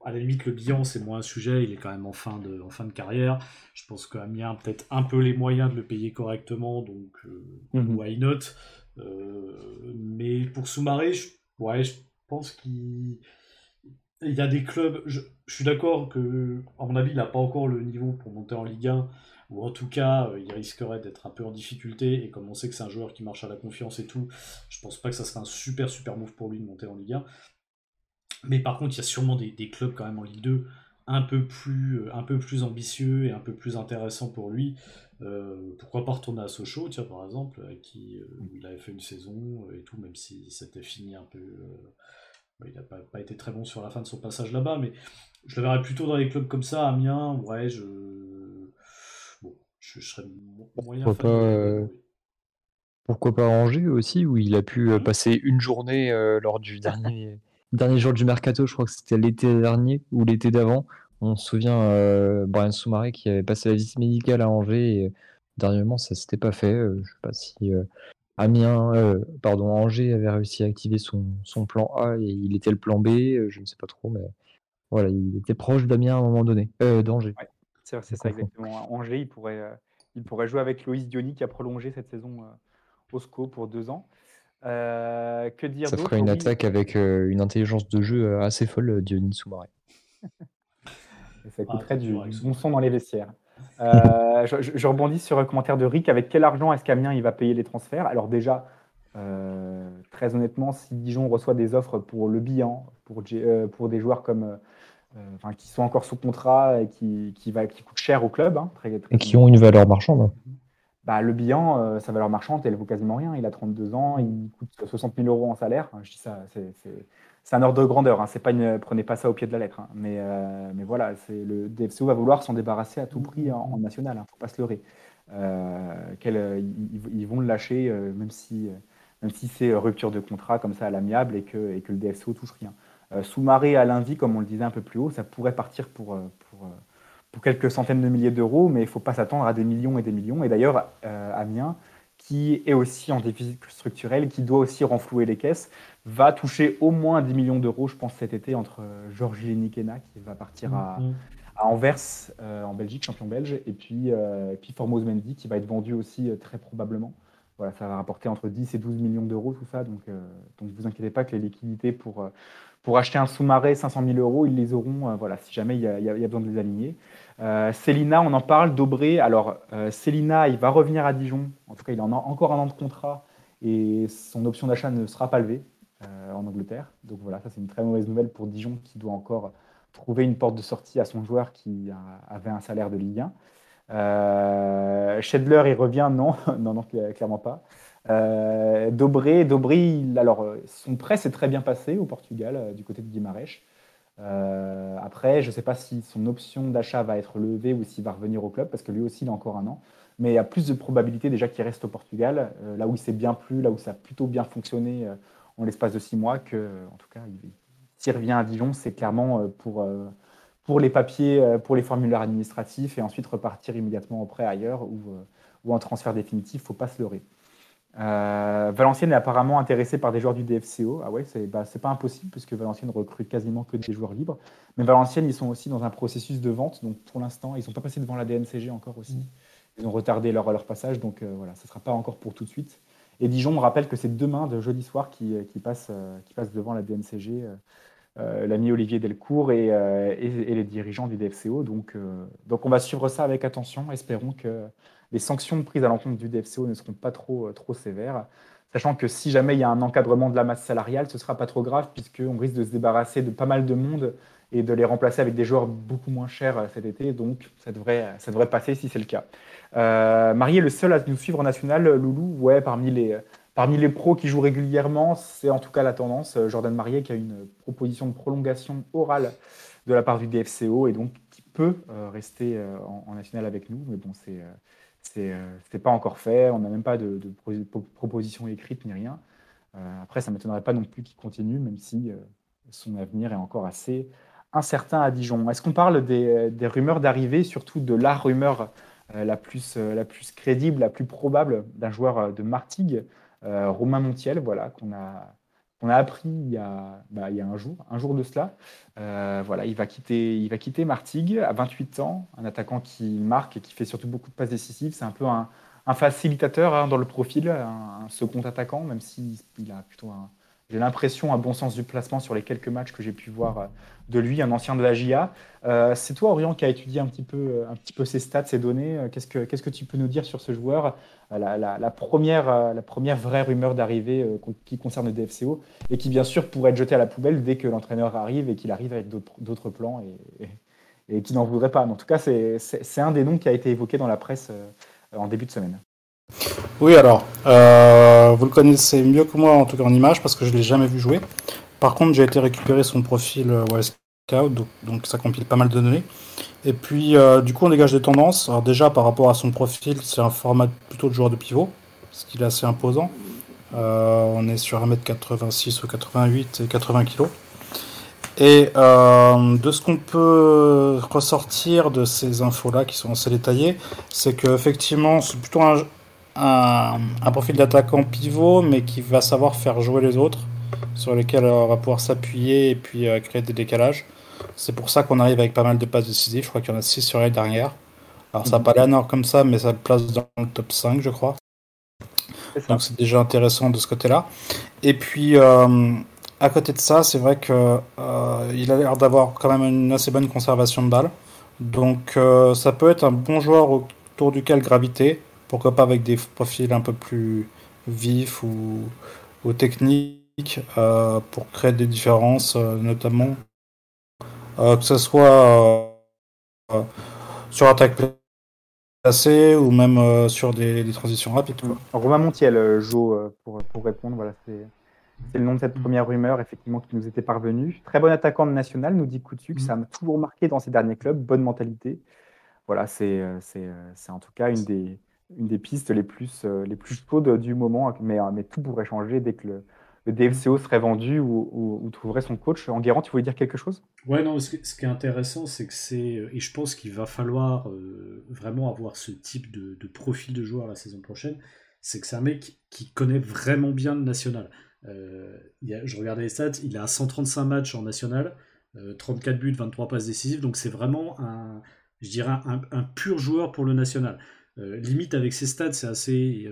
À la limite, le bilan, c'est moins un sujet, il est quand même en fin de, en fin de carrière. Je pense qu'Amiens a peut-être un peu les moyens de le payer correctement, donc euh, mhm. why not? Euh, Mais pour Soumaré, je, ouais, je pense qu'il il y a des clubs, je, je suis d'accord que, à mon avis, il n'a pas encore le niveau pour monter en Ligue 1 ou en tout cas, euh, il risquerait d'être un peu en difficulté. Et comme on sait que c'est un joueur qui marche à la confiance et tout, je pense pas que ça serait un super super move pour lui de monter en Ligue 1. Mais par contre, il y a sûrement des, clubs quand même en Ligue 2 un peu plus, euh, un peu plus ambitieux et un peu plus intéressants pour lui. Euh, pourquoi pas retourner à Sochaux, tiens, par exemple, avec qui il avait fait une saison et tout, même si c'était fini un peu. il n'a pas, pas, été très bon sur la fin de son passage là-bas, mais je le verrais plutôt dans les clubs comme ça, Amiens, ouais, je je, serais moyen. Pourquoi pas, euh, pourquoi pas Angers aussi, où il a pu euh, passer une journée euh, lors du dernier, dernier jour du mercato, je crois que c'était l'été dernier ou l'été d'avant. On se souvient Brian Soumaré qui avait passé la visite médicale à Angers et dernièrement ça s'était pas fait. je sais pas si Amiens, pardon, Angers avait réussi à activer son, son plan A et il était le plan B, je ne sais pas trop, mais voilà, il était proche d'Amiens à un moment donné, d'Angers. Ouais, c'est c'est ça exactement. Angers, il pourrait, euh, il pourrait jouer avec Loïs Diony qui a prolongé cette saison au SCO pour deux ans. que dire Ça ferait une attaque avec une intelligence de jeu assez folle, Diony Soumaré. ça coûterait ah, du bon son dans les vestiaires. Euh, je, rebondis sur un commentaire de Rick. Avec quel argent est-ce qu'Amiens il va payer les transferts? Alors déjà, euh, très honnêtement, si Dijon reçoit des offres pour le bilan, pour, euh, pour des joueurs comme, enfin, qui sont encore sous contrat et qui, qui, va, qui coûtent cher au club, hein, et qui ont une valeur marchande. Bah, le bilan, sa valeur marchande, elle vaut quasiment rien. Il a 32 ans, il coûte 60 000 euros en salaire. Je dis ça, c'est c'est un ordre de grandeur. Hein. C'est pas une, prenez pas ça au pied de la lettre. Hein. Mais, euh, mais voilà, c'est le DFCO va vouloir s'en débarrasser à tout prix en, national. Hein. Faut pas se leurrer. Euh, ils, vont le lâcher, euh, même si, même si c'est rupture de contrat comme ça à l'amiable et que, et que le DFCO touche rien. Sous-marée à l'invi, comme on le disait un peu plus haut, ça pourrait partir pour, pour, pour quelques centaines de milliers d'euros, mais il faut pas s'attendre à des millions et des millions. Et d'ailleurs, Amiens qui est aussi en déficit structurel, qui doit aussi renflouer les caisses, va toucher au moins 10 millions d'euros, je pense, cet été, entre Georges Nikena, qui va partir à, mm-hmm. Anvers, euh, en Belgique, champion belge, et puis, euh, puis Formose Mendy, qui va être vendu aussi euh, très probablement. Voilà, ça va rapporter entre 10 et 12 millions d'euros, tout ça. Donc, donc, ne vous inquiétez pas que les liquidités pour, pour acheter un sous-marin 500 000 euros, ils les auront, voilà, si jamais il y, a, y, a, besoin de les aligner. Célina, on en parle, Dobré. Alors, Célina, il va revenir à Dijon. En tout cas, il en a encore un an de contrat et son option d'achat ne sera pas levée. Euh, en Angleterre. Donc voilà, ça c'est une très mauvaise nouvelle pour Dijon qui doit encore trouver une porte de sortie à son joueur qui avait un salaire de Ligue 1. Euh, Schedler, il revient Non, non, non, clairement pas. Euh, Dobré, alors, son prêt s'est très bien passé au Portugal, euh, du côté de Guimarães. après, je ne sais pas si son option d'achat va être levée ou s'il va revenir au club, parce que lui aussi, il a encore un an. Mais il y a plus de probabilités déjà qu'il reste au Portugal, là où il s'est bien plu, là où ça a plutôt bien fonctionné en l'espace de six mois que, en tout cas, s'il revient à Dijon, c'est clairement euh, pour, euh, pour les papiers, euh, pour les formulaires administratifs et ensuite repartir immédiatement au prêt ailleurs ou, ou en transfert définitif, il ne faut pas se leurrer. Valenciennes est apparemment intéressé par des joueurs du DFCO. Ah ouais, c'est bah, pas impossible puisque Valenciennes recrute quasiment que des joueurs libres. Mais Valenciennes, ils sont aussi dans un processus de vente. Donc pour l'instant, ils ne sont pas passés devant la DNCG encore aussi. Mmh. Ils ont retardé leur, leur passage. Donc voilà, ce ne sera pas encore pour tout de suite. Et Dijon me rappelle que c'est demain, de jeudi soir, qui, euh, passe, euh, qui passe devant la DNCG, euh, l'ami Olivier Delcourt et, et, les dirigeants du DFCO. Donc, donc on va suivre ça avec attention. Espérons que les sanctions prises à l'encontre du DFCO ne seront pas trop, trop sévères. Sachant que si jamais il y a un encadrement de la masse salariale, ce ne sera pas trop grave, puisqu'on risque de se débarrasser de pas mal de monde et de les remplacer avec des joueurs beaucoup moins chers cet été. Donc ça devrait, ça devrait passer si c'est le cas. Euh, Marie est le seul à nous suivre en national, Loulou. Ouais, parmi les, parmi les pros qui jouent régulièrement, c'est en tout cas la tendance. Euh, Jordan Marier qui a une proposition de prolongation orale de la part du DFCO et donc qui peut euh, rester en, national avec nous. Mais bon, c'est c'est pas encore fait. On n'a même pas de, proposition écrite ni rien. après, ça ne m'étonnerait pas non plus qu'il continue, même si son avenir est encore assez incertain à Dijon. Est-ce qu'on parle des, rumeurs d'arrivée, surtout de la rumeur euh, la, plus, euh, la plus crédible, la plus probable d'un joueur euh, de Martigues, Romain Montiel, voilà, qu'on a, a appris il y a, bah, il y a un jour, un jour de cela. voilà, il va quitter, il va quitter Martigues à 28 ans, un attaquant qui marque et qui fait surtout beaucoup de passes décisives. C'est un peu un, facilitateur hein, dans le profil, un, second attaquant, même s'il a plutôt un, j'ai l'impression, un bon sens du placement sur les quelques matchs que j'ai pu voir euh, de lui, un ancien de la GIA. Euh, c'est toi, Orient, qui a étudié un petit peu, euh, un petit peu ses stats, ses données. Qu'est-ce que, qu'est-ce que tu peux nous dire sur ce joueur la, première, la première vraie rumeur d'arrivée qui concerne le DFCO et qui, bien sûr, pourrait être jetée à la poubelle dès que l'entraîneur arrive et qu'il arrive avec d'autres, plans et, et, qui n'en voudrait pas. en tout cas, c'est, c'est un des noms qui a été évoqué dans la presse en début de semaine. Oui, alors, euh, vous le connaissez mieux que moi, en tout cas en image, parce que je ne l'ai jamais vu jouer. Par contre, j'ai été récupérer son profil euh, Wild Scout, donc, ça compile pas mal de données. Et puis, euh, du coup, on dégage des tendances. Alors déjà, par rapport à son profil, c'est un format plutôt de joueur de pivot, ce qui est assez imposant. on est sur 1m86 ou 88 et 80 kg. Et de ce qu'on peut ressortir de ces infos-là qui sont assez détaillées, c'est qu'effectivement, c'est plutôt un, un, profil d'attaquant pivot, mais qui va savoir faire jouer les autres, sur lesquels on va pouvoir s'appuyer et puis créer des décalages. C'est pour ça qu'on arrive avec pas mal de passes décisives. Je crois qu'il y en a 6 sur les dernières. Alors ça n'a pas l'air comme ça, mais ça le place dans le top 5, je crois. Donc c'est déjà intéressant de ce côté-là. Et puis, euh, à côté de ça, c'est vrai qu'il euh, a l'air d'avoir quand même une assez bonne conservation de balles. Donc euh, ça peut être un bon joueur autour duquel graviter. Pourquoi pas avec des profils un peu plus vifs ou, ou techniques pour créer des différences, notamment que ce soit sur attaque ou même euh, sur des, transitions rapides. Romain Montiel, euh, Jo, euh, pour, pour répondre, voilà, c'est. le nom de cette mm. première rumeur, effectivement, qui nous était parvenue. Très bon attaquant de national, nous dit Coutu, que mm. ça m'a toujours marqué dans ses derniers clubs. Bonne mentalité. Voilà, c'est en tout cas une des, une des pistes les plus, les plus chaudes du moment. Mais, mais tout pourrait changer dès que le, le DFCO serait vendu ou, trouverait son coach. En Guérant, tu voulais dire quelque chose? Ouais, non, ce, qui est intéressant, c'est que c'est. Et je pense qu'il va falloir euh, vraiment avoir ce type de, profil de joueur la saison prochaine. C'est que c'est un mec qui connaît vraiment bien le national. Euh, je regardais les stats, il a 135 matchs en national, 34 euh, buts, 23 passes décisives. Donc c'est vraiment un, je dirais, un, pur joueur pour le national. Limite avec ses stats, c'est assez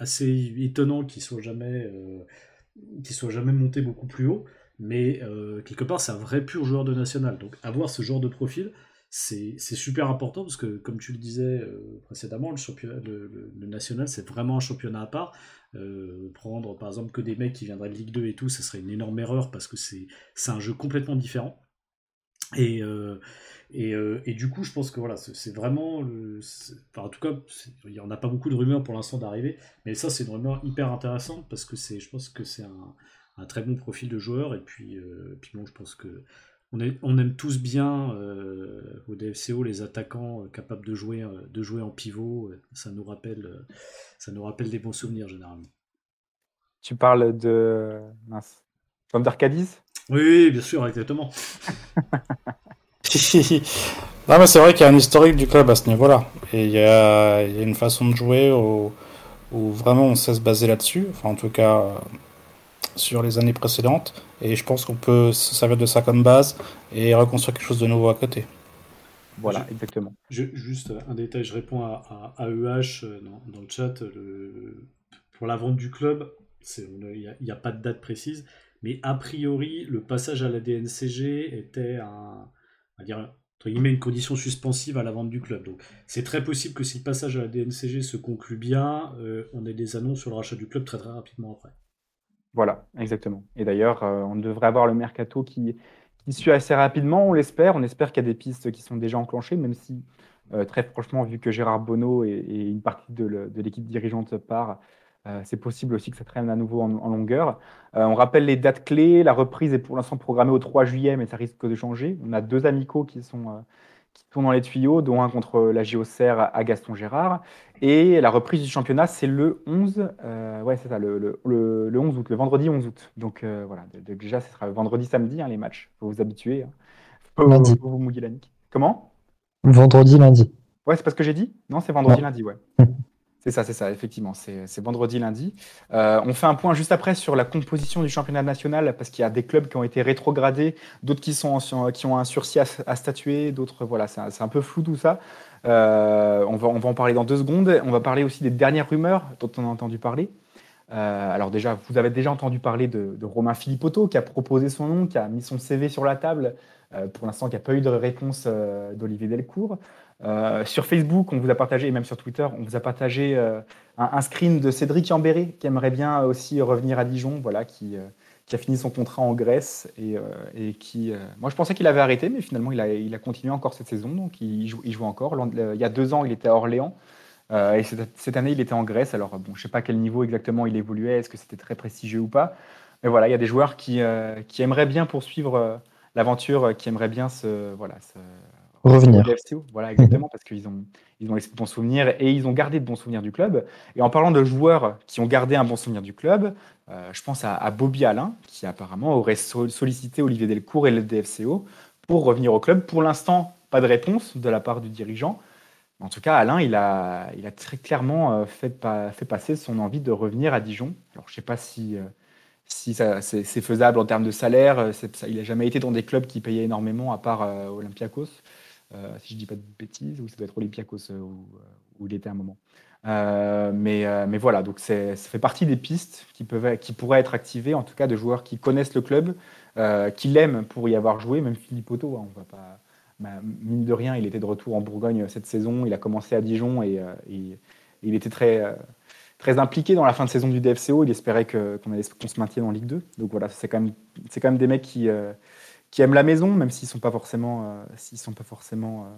assez étonnant qu'il soit jamais euh, jamais monté beaucoup plus haut. Mais euh, quelque part c'est un vrai pur joueur de national. Donc avoir ce genre de profil c'est super important parce que comme tu le disais euh, précédemment le, national c'est vraiment un championnat à part. Prendre par exemple que des mecs qui viendraient de Ligue 2 et tout ça serait une énorme erreur parce que c'est un jeu complètement différent. Et, euh, et, du coup, je pense que voilà, c'est vraiment. Enfin, en tout cas, il n'y en a pas beaucoup de rumeurs pour l'instant d'arriver, mais ça, c'est une rumeur hyper intéressante parce que je pense que c'est un, un, très bon profil de joueur. Et puis, euh, puis bon, je pense que on, est, on aime tous bien euh, au DFCO les attaquants capables de jouer, de jouer en pivot. Ça nous, rappelle, ça nous rappelle des bons souvenirs généralement. Tu parles de. Mince. Comme d'Arcadis oui, bien sûr, exactement. non, mais c'est vrai qu'il y a un historique du club à ce niveau-là. Et il y a, une façon de jouer où, vraiment on sait se baser là-dessus. Enfin, en tout cas, sur les années précédentes. Et je pense qu'on peut se servir de ça comme base et reconstruire quelque chose de nouveau à côté. Voilà, exactement. juste un détail, je réponds à, AEH euh, dans, le chat. pour la vente du club, il n'y a, a, pas de date précise, mais a priori, le passage à la DNCG était un, à dire, entre guillemets, une condition suspensive à la vente du club. Donc c'est très possible que si le passage à la DNCG se conclut bien, euh, on ait des annonces sur le rachat du club très très rapidement après. Voilà, exactement. Et d'ailleurs, euh, on devrait avoir le mercato qui, qui suit assez rapidement, on l'espère. On espère qu'il y a des pistes qui sont déjà enclenchées, même si, euh, très franchement, vu que Gérard Bonneau et, une partie de l'équipe dirigeante part, euh, c'est possible aussi que ça traîne à nouveau en, longueur. Euh, on rappelle les dates clés. La reprise est pour l'instant programmée au 3 juillet, mais ça risque de changer. On a deux amicaux qui sont, euh, qui tournent dans les tuyaux, dont un contre la JOCR à Gaston Gérard. Et la reprise du championnat, c'est le 11, ouais, c'est ça, le, le, le, 11 août, le vendredi 11 août. Donc voilà, déjà, ce sera vendredi, samedi, hein, les matchs. Il faut vous habituer. Hein. Faut, lundi. vous mouiller la nique. Comment? Vendredi, lundi. Ouais, c'est pas ce que j'ai dit? Non, c'est vendredi, lundi, ouais. C'est ça, c'est ça, effectivement. C'est vendredi, lundi. Euh, on fait un point juste après sur la composition du championnat national, parce qu'il y a des clubs qui ont été rétrogradés, d'autres qui, qui ont un sursis à, statuer, d'autres, voilà, c'est un, peu flou tout ça. Euh, on, va, en parler dans deux secondes. On va parler aussi des dernières rumeurs dont on a entendu parler. Euh, alors déjà, vous avez déjà entendu parler de, de, Romain Philippotto, qui a proposé son nom, qui a mis son CV sur la table. pour l'instant, il n'y a pas eu de réponse d'Olivier Delcourt. Euh, sur Facebook, on vous a partagé, et même sur Twitter, on vous a partagé euh, un, screen de Cédric Yambéré, qui aimerait bien aussi revenir à Dijon, voilà, qui, euh, a fini son contrat en Grèce et, qui. moi, je pensais qu'il avait arrêté, mais finalement, il a, continué encore cette saison, donc il joue, encore. Il y a deux ans, il était à Orléans. et cette, année, il était en Grèce. Alors, bon, je ne sais pas à quel niveau exactement il évoluait, est-ce que c'était très prestigieux ou pas. Mais voilà, il y a des joueurs qui, qui aimeraient bien poursuivre l'aventure, qui aimeraient bien se, voilà, se, revenir. Voilà, exactement, parce qu'ils ont, ils ont laissé de bons souvenirs et ils ont gardé de bons souvenirs du club. Et en parlant de joueurs qui ont gardé un bon souvenir du club, euh, je pense à, Bobby Alain, qui apparemment aurait sollicité Olivier Delcourt et le DFCO pour revenir au club. Pour l'instant, pas de réponse de la part du dirigeant. En tout cas, Alain, il a, il a très clairement fait, fait passer son envie de revenir à Dijon. Alors, je ne sais pas si, si c'est faisable en termes de salaire. il n'a jamais été dans des clubs qui payaient énormément, à part Olympiakos, si je dis pas de bêtises, ou ça doit être Olympiakos où, où il était à un moment. Euh, mais, euh, voilà, donc ça fait partie des pistes qui, pourraient être activées, en tout cas de joueurs qui connaissent le club, euh, qui l'aiment pour y avoir joué, même Philippe Otto, hein, on va pas, bah, mine de rien, il était de retour en Bourgogne cette saison, il a commencé à Dijon et, il était très, impliqué dans la fin de saison du DFCO, il espérait qu'on se maintienne en Ligue 2. Donc voilà, c'est quand même des mecs qui, qui aiment la maison, même s'ils ne sont pas forcément, s'ils sont pas forcément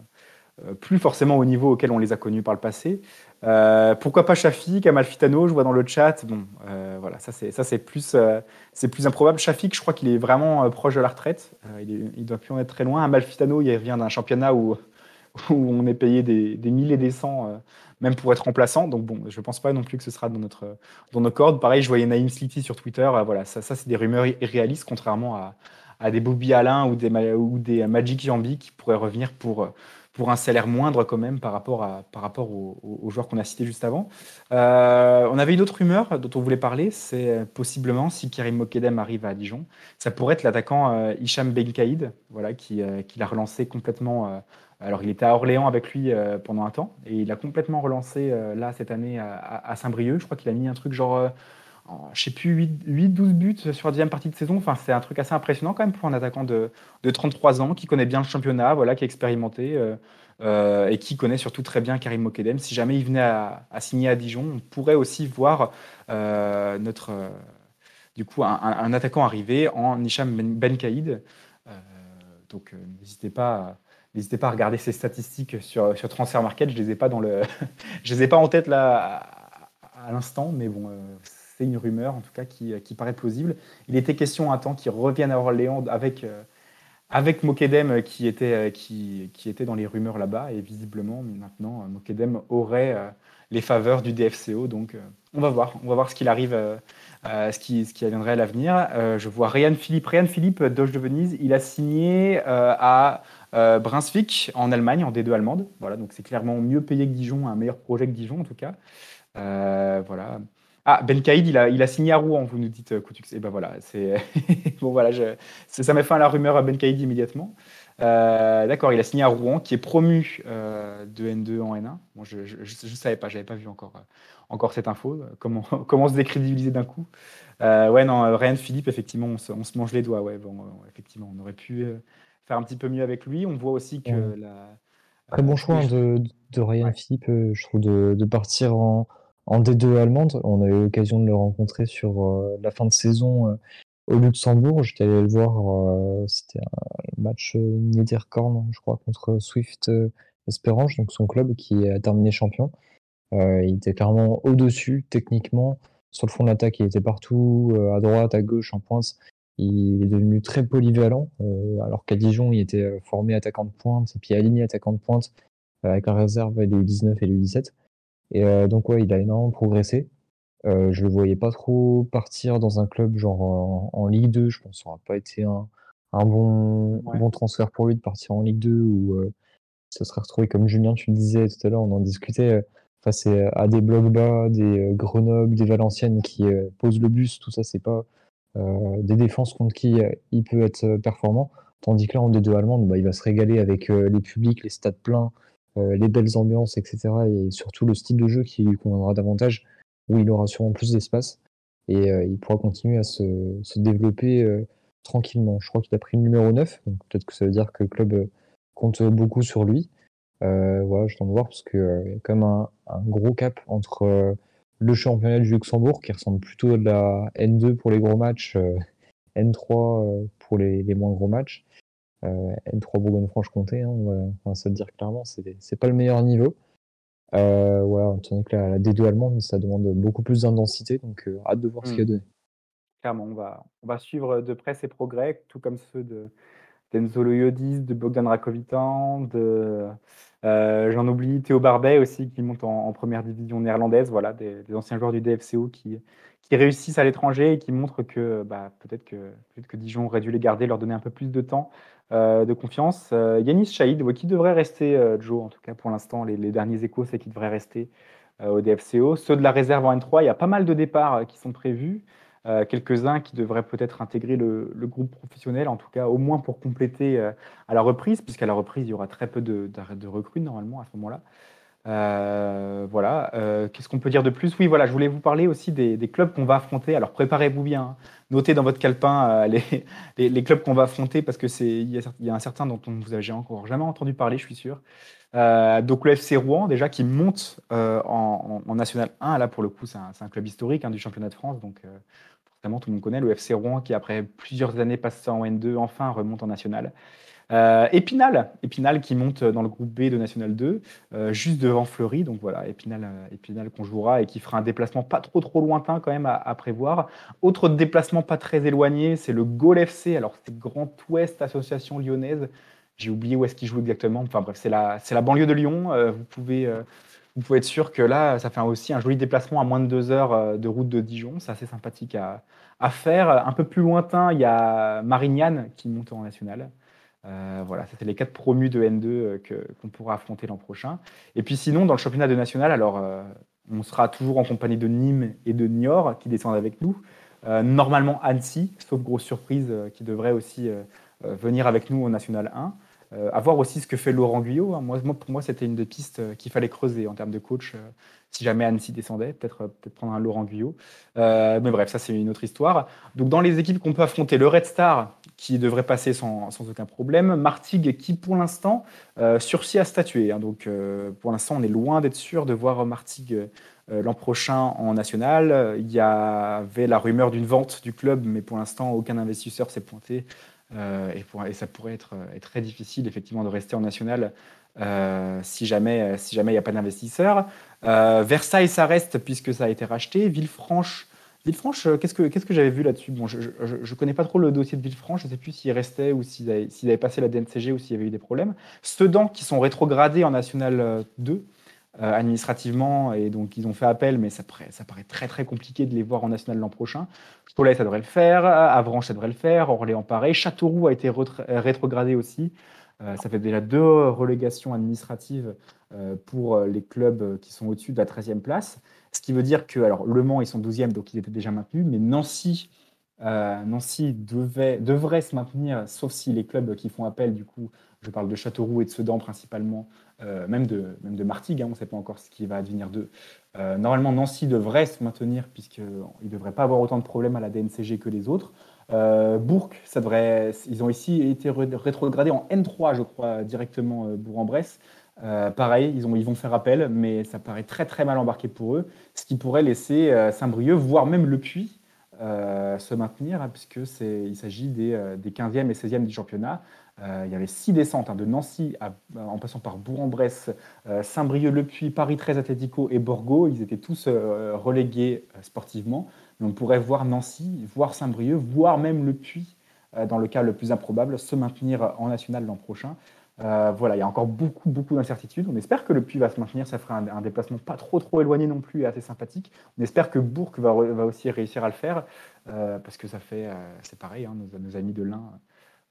plus forcément au niveau auquel on les a connus par le passé. Euh, pourquoi pas Shafik, Amalfitano, je vois dans le chat. Bon, euh, voilà, ça c'est plus euh, plus improbable. Shafik, je crois qu'il est vraiment proche de la retraite. il, ne doit plus en être très loin. Amalfitano, il vient d'un championnat où, où on est payé des, des milliers des cents, même pour être remplaçant. Donc bon, je pense pas non plus que ce sera dans notre dans nos cordes. Pareil, je voyais Naïm Sliti sur Twitter. voilà, ça, ça c'est des rumeurs irréalistes, contrairement à, à des Bobby Alain ou des Magic Jambi qui pourraient revenir pour pour un salaire moindre quand même par rapport, à, par rapport aux, joueurs qu'on a cités juste avant. Euh, on avait une autre rumeur dont on voulait parler, c'est possiblement si Karim Mokedem arrive à Dijon, ça pourrait être l'attaquant euh, Hicham Benkaïd, voilà, qui, euh, qui l'a relancé complètement. alors il était à Orléans avec lui pendant un temps et il a complètement relancé là cette année à, à Saint-Brieuc. Je crois qu'il a mis un truc genre je sais plus, 8-12 buts sur la deuxième partie de saison. Enfin, c'est un truc assez impressionnant quand même pour un attaquant de, de 33 ans qui connaît bien le championnat, voilà, qui est expérimenté euh, euh, et qui connaît surtout très bien Karim Mokedem. Si jamais il venait à, signer à Dijon, on pourrait aussi voir euh, notre, du coup, un, attaquant arriver en Nisham Ben, ben donc, n'hésitez pas. N'hésitez pas à regarder ces statistiques sur, sur Transfer Market. Je les le, les ai pas en tête là à, à l'instant, mais bon, une rumeur, en tout cas, qui, qui, paraît plausible. Il était question un temps qu'il revienne à Orléans avec, euh, avec Mokedem euh, qui était, euh, qui, qui, était dans les rumeurs là-bas. Et visiblement, maintenant, Mokedem aurait les faveurs du DFCO. Donc, on va voir. On va voir ce qu'il arrive, ce, qui, ce qui adviendrait à l'avenir. je vois Ryan Philippe. Ryan Philippe, Doge de Venise, il a signé à Brunswick en Allemagne, en D2 allemande. Voilà, donc c'est clairement mieux payé que Dijon, un meilleur projet que Dijon en tout cas. voilà. Ah, Ben Kaïd, il a, il a signé à Rouen, vous nous dites, euh, Koutux. Et eh ben voilà, c'est bon voilà, je... ça met fin à la rumeur à Ben Kaïd immédiatement. Euh, d'accord, il a signé à Rouen, qui est promu euh, de N2 en N1. Bon, je ne savais pas, j'avais pas vu encore, encore cette info. Comment, comment se décrédibiliser d'un coup Ouais, non, Ryan Philippe, effectivement, on se, on se, mange les doigts. Ouais, bon, effectivement, on aurait pu faire un petit peu mieux avec lui. On voit aussi que la. Très bon choix hein, de, de Ryan Philippe, je trouve, de, de partir en en D2 allemande. On a eu l'occasion de le rencontrer sur euh, la fin de saison euh, au Luxembourg. J'étais allé le voir, euh, c'était un match Niederkorn, je crois, contre Swift Espérange, donc son club qui a terminé champion. il était clairement au-dessus techniquement. Sur le fond de l'attaque, il était partout, à droite, à gauche, en pointe. Il est devenu très polyvalent, alors qu'à Dijon, il était formé attaquant de pointe, et puis aligné attaquant de pointe, avec la réserve des U19 et des U17. Et euh, donc, ouais, il a énormément progressé. Euh, je le voyais pas trop partir dans un club genre en, Ligue 2. Je pense que ça n'aurait pas été un, un bon, bon transfert pour lui de partir en Ligue 2 ou euh, se serait retrouvé comme Julien, tu le disais tout à l'heure, on en discutait face à des blocs bas, des Grenoble, des Valenciennes qui posent le bus. Tout ça, c'est pas des défenses contre qui il peut être performant. Tandis que là, en D2 allemande, bah, il va se régaler avec les publics, les stades pleins, les belles ambiances, etc. Et surtout le style de jeu qui lui conviendra davantage, où il aura sûrement plus d'espace et euh, il pourra continuer à se, développer euh, tranquillement. Je crois qu'il a pris le numéro 9, donc peut-être que ça veut dire que le club compte beaucoup sur lui. voilà, je t'en voir parce qu'il y a quand même un, gros cap entre le championnat du Luxembourg qui ressemble plutôt à de la N2 pour les gros matchs, N3 pour les, moins gros matchs, euh, N3 Bourgogne-Franche-Comté, hein, va, se le dire clairement, c'est pas le meilleur niveau. Euh, voilà, tandis que la, D2 allemande, ça demande beaucoup plus d'intensité, donc euh, hâte de voir ce qu'il y a donné. Clairement, on va, on va suivre de près ses progrès, tout comme ceux de, d'Enzo Loyodis, de Bogdan Rakovitan, de j'en oublie Théo Barbet aussi qui monte en, première division néerlandaise, voilà, des, anciens joueurs du DFCO qui, qui réussissent à l'étranger et qui montrent que bah, peut-être que, peut que Dijon aurait dû les garder, leur donner un peu plus de temps, de confiance. Yanis Chaïd, qui devrait rester, Joe, en tout cas pour l'instant, les, derniers échos, c'est qu'il devrait rester au DFCO. Ceux de la réserve en N3, il y a pas mal de départs qui sont prévus. Euh, quelques-uns qui devraient peut-être intégrer le, groupe professionnel, en tout cas au moins pour compléter euh, à la reprise, puisqu'à la reprise, il y aura très peu de, de recrues normalement à ce moment-là. Euh, voilà. Qu'est-ce qu'on peut dire de plus? Oui, voilà, je voulais vous parler aussi des, clubs qu'on va affronter. Alors préparez-vous bien. Hein. Notez dans votre calepin les, les, clubs qu'on va affronter parce que c'est il y, a un certain dont on vous avez encore jamais entendu parler, je suis sûr. donc le FC Rouen déjà qui monte en, National 1. Là pour le coup, c'est un, club historique hein, du championnat de France. Donc tout le monde connaît, le FC Rouen qui, après plusieurs années passées en N2, enfin remonte en National. Euh, Épinal, Épinal qui monte dans le groupe B de National 2, euh, juste devant Fleury. Donc voilà, Épinal, euh, Épinal qu'on jouera et qui fera un déplacement pas trop trop lointain quand même à, prévoir. Autre déplacement pas très éloigné, c'est le Gaulle FC. Alors c'est Grand Ouest Association Lyonnaise. J'ai oublié où est-ce qu'il joue exactement. Enfin bref, c'est la, c'est la banlieue de Lyon. vous pouvez vous pouvez être sûr que là, ça fait aussi un joli déplacement à moins de deux heures de route de Dijon. C'est assez sympathique à, faire. Un peu plus lointain, il y a Marignane qui monte en national. Euh, voilà, c'était les quatre promus de N2 euh, qu'on pourra affronter l'an prochain. Et puis sinon, dans le championnat de national, alors on sera toujours en compagnie de Nîmes et de Niort qui descendent avec nous. normalement Annecy, sauf grosse surprise, qui devrait aussi venir avec nous au national 1. Euh, à voir aussi ce que fait Laurent Guyot. Hein. Moi, pour moi, c'était une des pistes euh, qu'il fallait creuser en termes de coach. Euh, si jamais Annecy descendait, peut-être peut prendre un Laurent Guyot. mais bref, ça, c'est une autre histoire. Donc, dans les équipes qu'on peut affronter, le Red Star, qui devrait passer sans, aucun problème. Martigues, qui pour l'instant sursit à statuer. Hein. donc, pour l'instant, on est loin d'être sûr de voir Martigues l'an prochain en national. Il y avait la rumeur d'une vente du club, mais pour l'instant, aucun investisseur s'est pointé euh, et, ça pourrait être, très difficile effectivement de rester en national euh, si jamais il n'y a pas d'investisseurs. Euh, Versailles, ça reste puisque ça a été racheté. Villefranche, Villefranche, qu'est-ce que qu'est-ce que j'avais vu là-dessus? Bon, je, ne connais pas trop le dossier de Villefranche. Je ne sais plus s'il restait ou s'il avait, passé la DNCG ou s'il y avait eu des problèmes. Sedan qui sont rétrogradés en national 2. Euh, administrativement et donc ils ont fait appel, mais ça paraît, très très compliqué de les voir en national l'an prochain. Cholet, ça devrait le faire, Avranches, ça devrait le faire, Orléans, pareil. Châteauroux a été rétrogradé aussi. Euh, ça fait déjà deux relégations administratives euh, pour les clubs qui sont au-dessus de la 13e place. Ce qui veut dire que, alors, Le Mans, ils sont 12e, donc ils étaient déjà maintenus, mais Nancy, Nancy devait, devrait se maintenir, sauf si les clubs qui font appel, du coup, je parle de Châteauroux et de Sedan principalement, euh, même, de, même de Martigues, hein, on ne sait pas encore ce qui va advenir d'eux. Euh, normalement, Nancy devrait se maintenir puisqu'ils ne devraient pas avoir autant de problèmes à la DNCG que les autres. Euh, Bourg, ça devrait, ils ont ici été rétrogradés en N3, je crois, directement Bourg-en-Bresse. Pareil, ils, ont, ils vont faire appel, mais ça paraît très très mal embarqué pour eux, ce qui pourrait laisser Saint-Brieuc, voire même Le Puy, se maintenir, hein, puisque s'agit des, des, 15e et 16e du championnat. Euh, il y avait six descentes hein, de Nancy en passant par Bourg-en-Bresse, euh, Saint-Brieuc, Le Puy, Paris 13 Atlético et Borgo. Ils étaient tous euh, relégués sportivement. Mais on pourrait voir Nancy, voir Saint-Brieuc, voire même Le Puy, dans le cas le plus improbable, se maintenir en national l'an prochain. Voilà, il y a encore beaucoup, beaucoup d'incertitudes. On espère que le Puy va se maintenir. Ça fera un, déplacement pas trop, trop éloigné non plus et assez sympathique. On espère que Bourg va, va aussi réussir à le faire parce que ça fait, c'est pareil, hein, nos, amis de l'Ain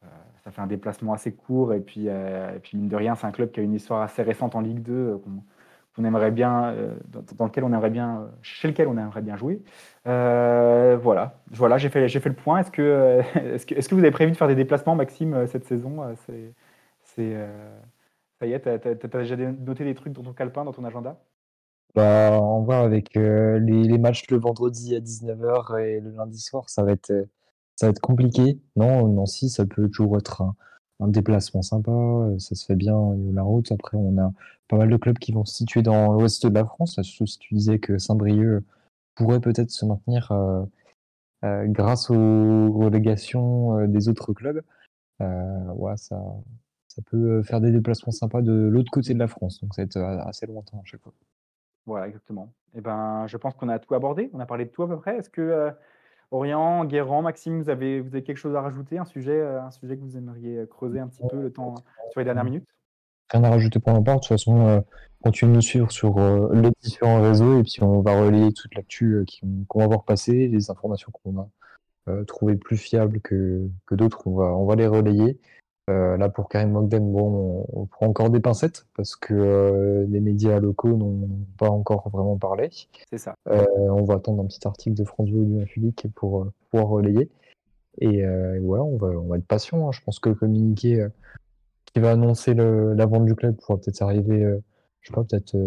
euh, ça fait un déplacement assez court. Et puis, euh, et puis mine de rien, c'est un club qui a une histoire assez récente en Ligue 2 euh, qu'on aimerait bien, dans, lequel on aimerait bien, chez lequel on aimerait bien jouer. voilà, voilà, j'ai fait, fait le point. Est-ce que, est-ce que, est-ce que vous avez prévu de faire des déplacements, Maxime, cette saison c'est, ça y est, t'as, as, déjà noté des trucs dans ton calepin, dans ton agenda? Bah, on va avec les, les, matchs le vendredi à 19h et le lundi soir, ça va être ça va être compliqué. Non, Nancy, ça peut toujours être un, déplacement sympa. Euh, ça se fait bien la route. Après, on a pas mal de clubs qui vont se situer dans l'ouest de la France. Surtout si tu disais que Saint-Brieuc pourrait peut-être se maintenir euh, euh, grâce aux relégations des autres clubs. ouais, ça, ça peut faire des déplacements sympas de l'autre côté de la France. Donc, ça va être assez lointain à chaque fois. Voilà, exactement. Et eh ben, je pense qu'on a tout abordé. On a parlé de tout à peu près. Est-ce que Orient, Guérand, Maxime, vous avez, vous avez quelque chose à rajouter, un sujet, un sujet que vous aimeriez creuser un petit peu le temps sur les dernières minutes? Rien à rajouter pour ma part. De toute façon, continuez de nous suivre sur les différents réseaux et puis on va relayer toute l'actu qu'on va voir passer, les informations qu'on a trouvées plus fiables que, que d'autres, on va, on va les relayer. Euh, là, pour Karim Mogden, bon, on, prend encore des pincettes parce que euh, les médias locaux n'ont pas encore vraiment parlé. C'est ça. Euh, on va attendre un petit article de France Bleu du public pour pouvoir relayer. Et, voilà, on va, on va être patient. Hein. Je pense que le communiqué qui va annoncer la vente du club pourra peut-être arriver, je sais pas, peut-être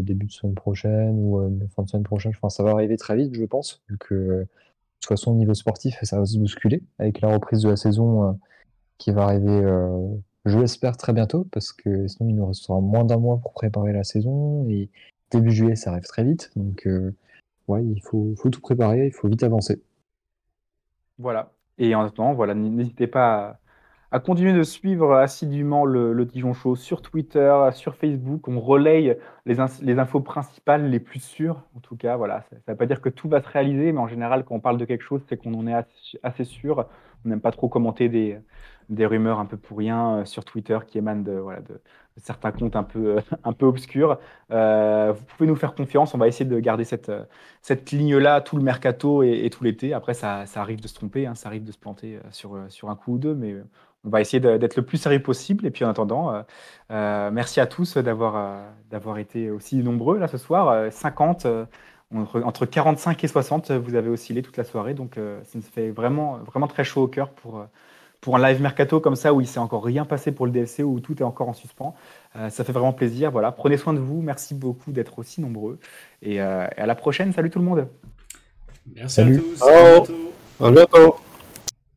début de semaine prochaine ou fin de semaine prochaine. Enfin, ça va arriver très vite, je pense, vu que de toute façon, au niveau sportif, ça va se bousculer avec la reprise de la saison qui va arriver, euh, je l'espère, très bientôt, parce que sinon il nous restera moins d'un mois pour préparer la saison, et début juillet, ça arrive très vite, donc euh, ouais, il faut, tout préparer, il faut vite avancer. Voilà, et en attendant, voilà, n'hésitez pas à continuer de suivre assidûment le, le Dijon Show sur Twitter, sur Facebook. On relaye les, les, infos principales, les plus sûres, en tout cas. Voilà, ça ne veut pas dire que tout va se réaliser, mais en général, quand on parle de quelque chose, c'est qu'on en est assez, sûr. On n'aime pas trop commenter des, des, rumeurs un peu pour rien euh, sur Twitter qui émanent de, certains comptes un peu, un peu obscurs. Euh, vous pouvez nous faire confiance. On va essayer de garder cette, cette ligne-là tout le mercato et, tout l'été. Après, ça, ça, arrive de se tromper, hein, ça arrive de se planter euh, sur, sur un coup ou deux, mais on va essayer d'être le plus sérieux possible. Et puis en attendant, euh, euh, merci à tous d'avoir euh, d'avoir été aussi nombreux là ce soir. 50, entre, 45 et 60, vous avez oscillé toute la soirée. Donc ça nous fait vraiment, vraiment très chaud au cœur pour, pour un live mercato comme ça où il s'est encore rien passé pour le DFC, où tout est encore en suspens. ça fait vraiment plaisir. Voilà, prenez soin de vous. Merci beaucoup d'être aussi nombreux. Et, à la prochaine. Salut tout le monde. Merci à tous. À bientôt.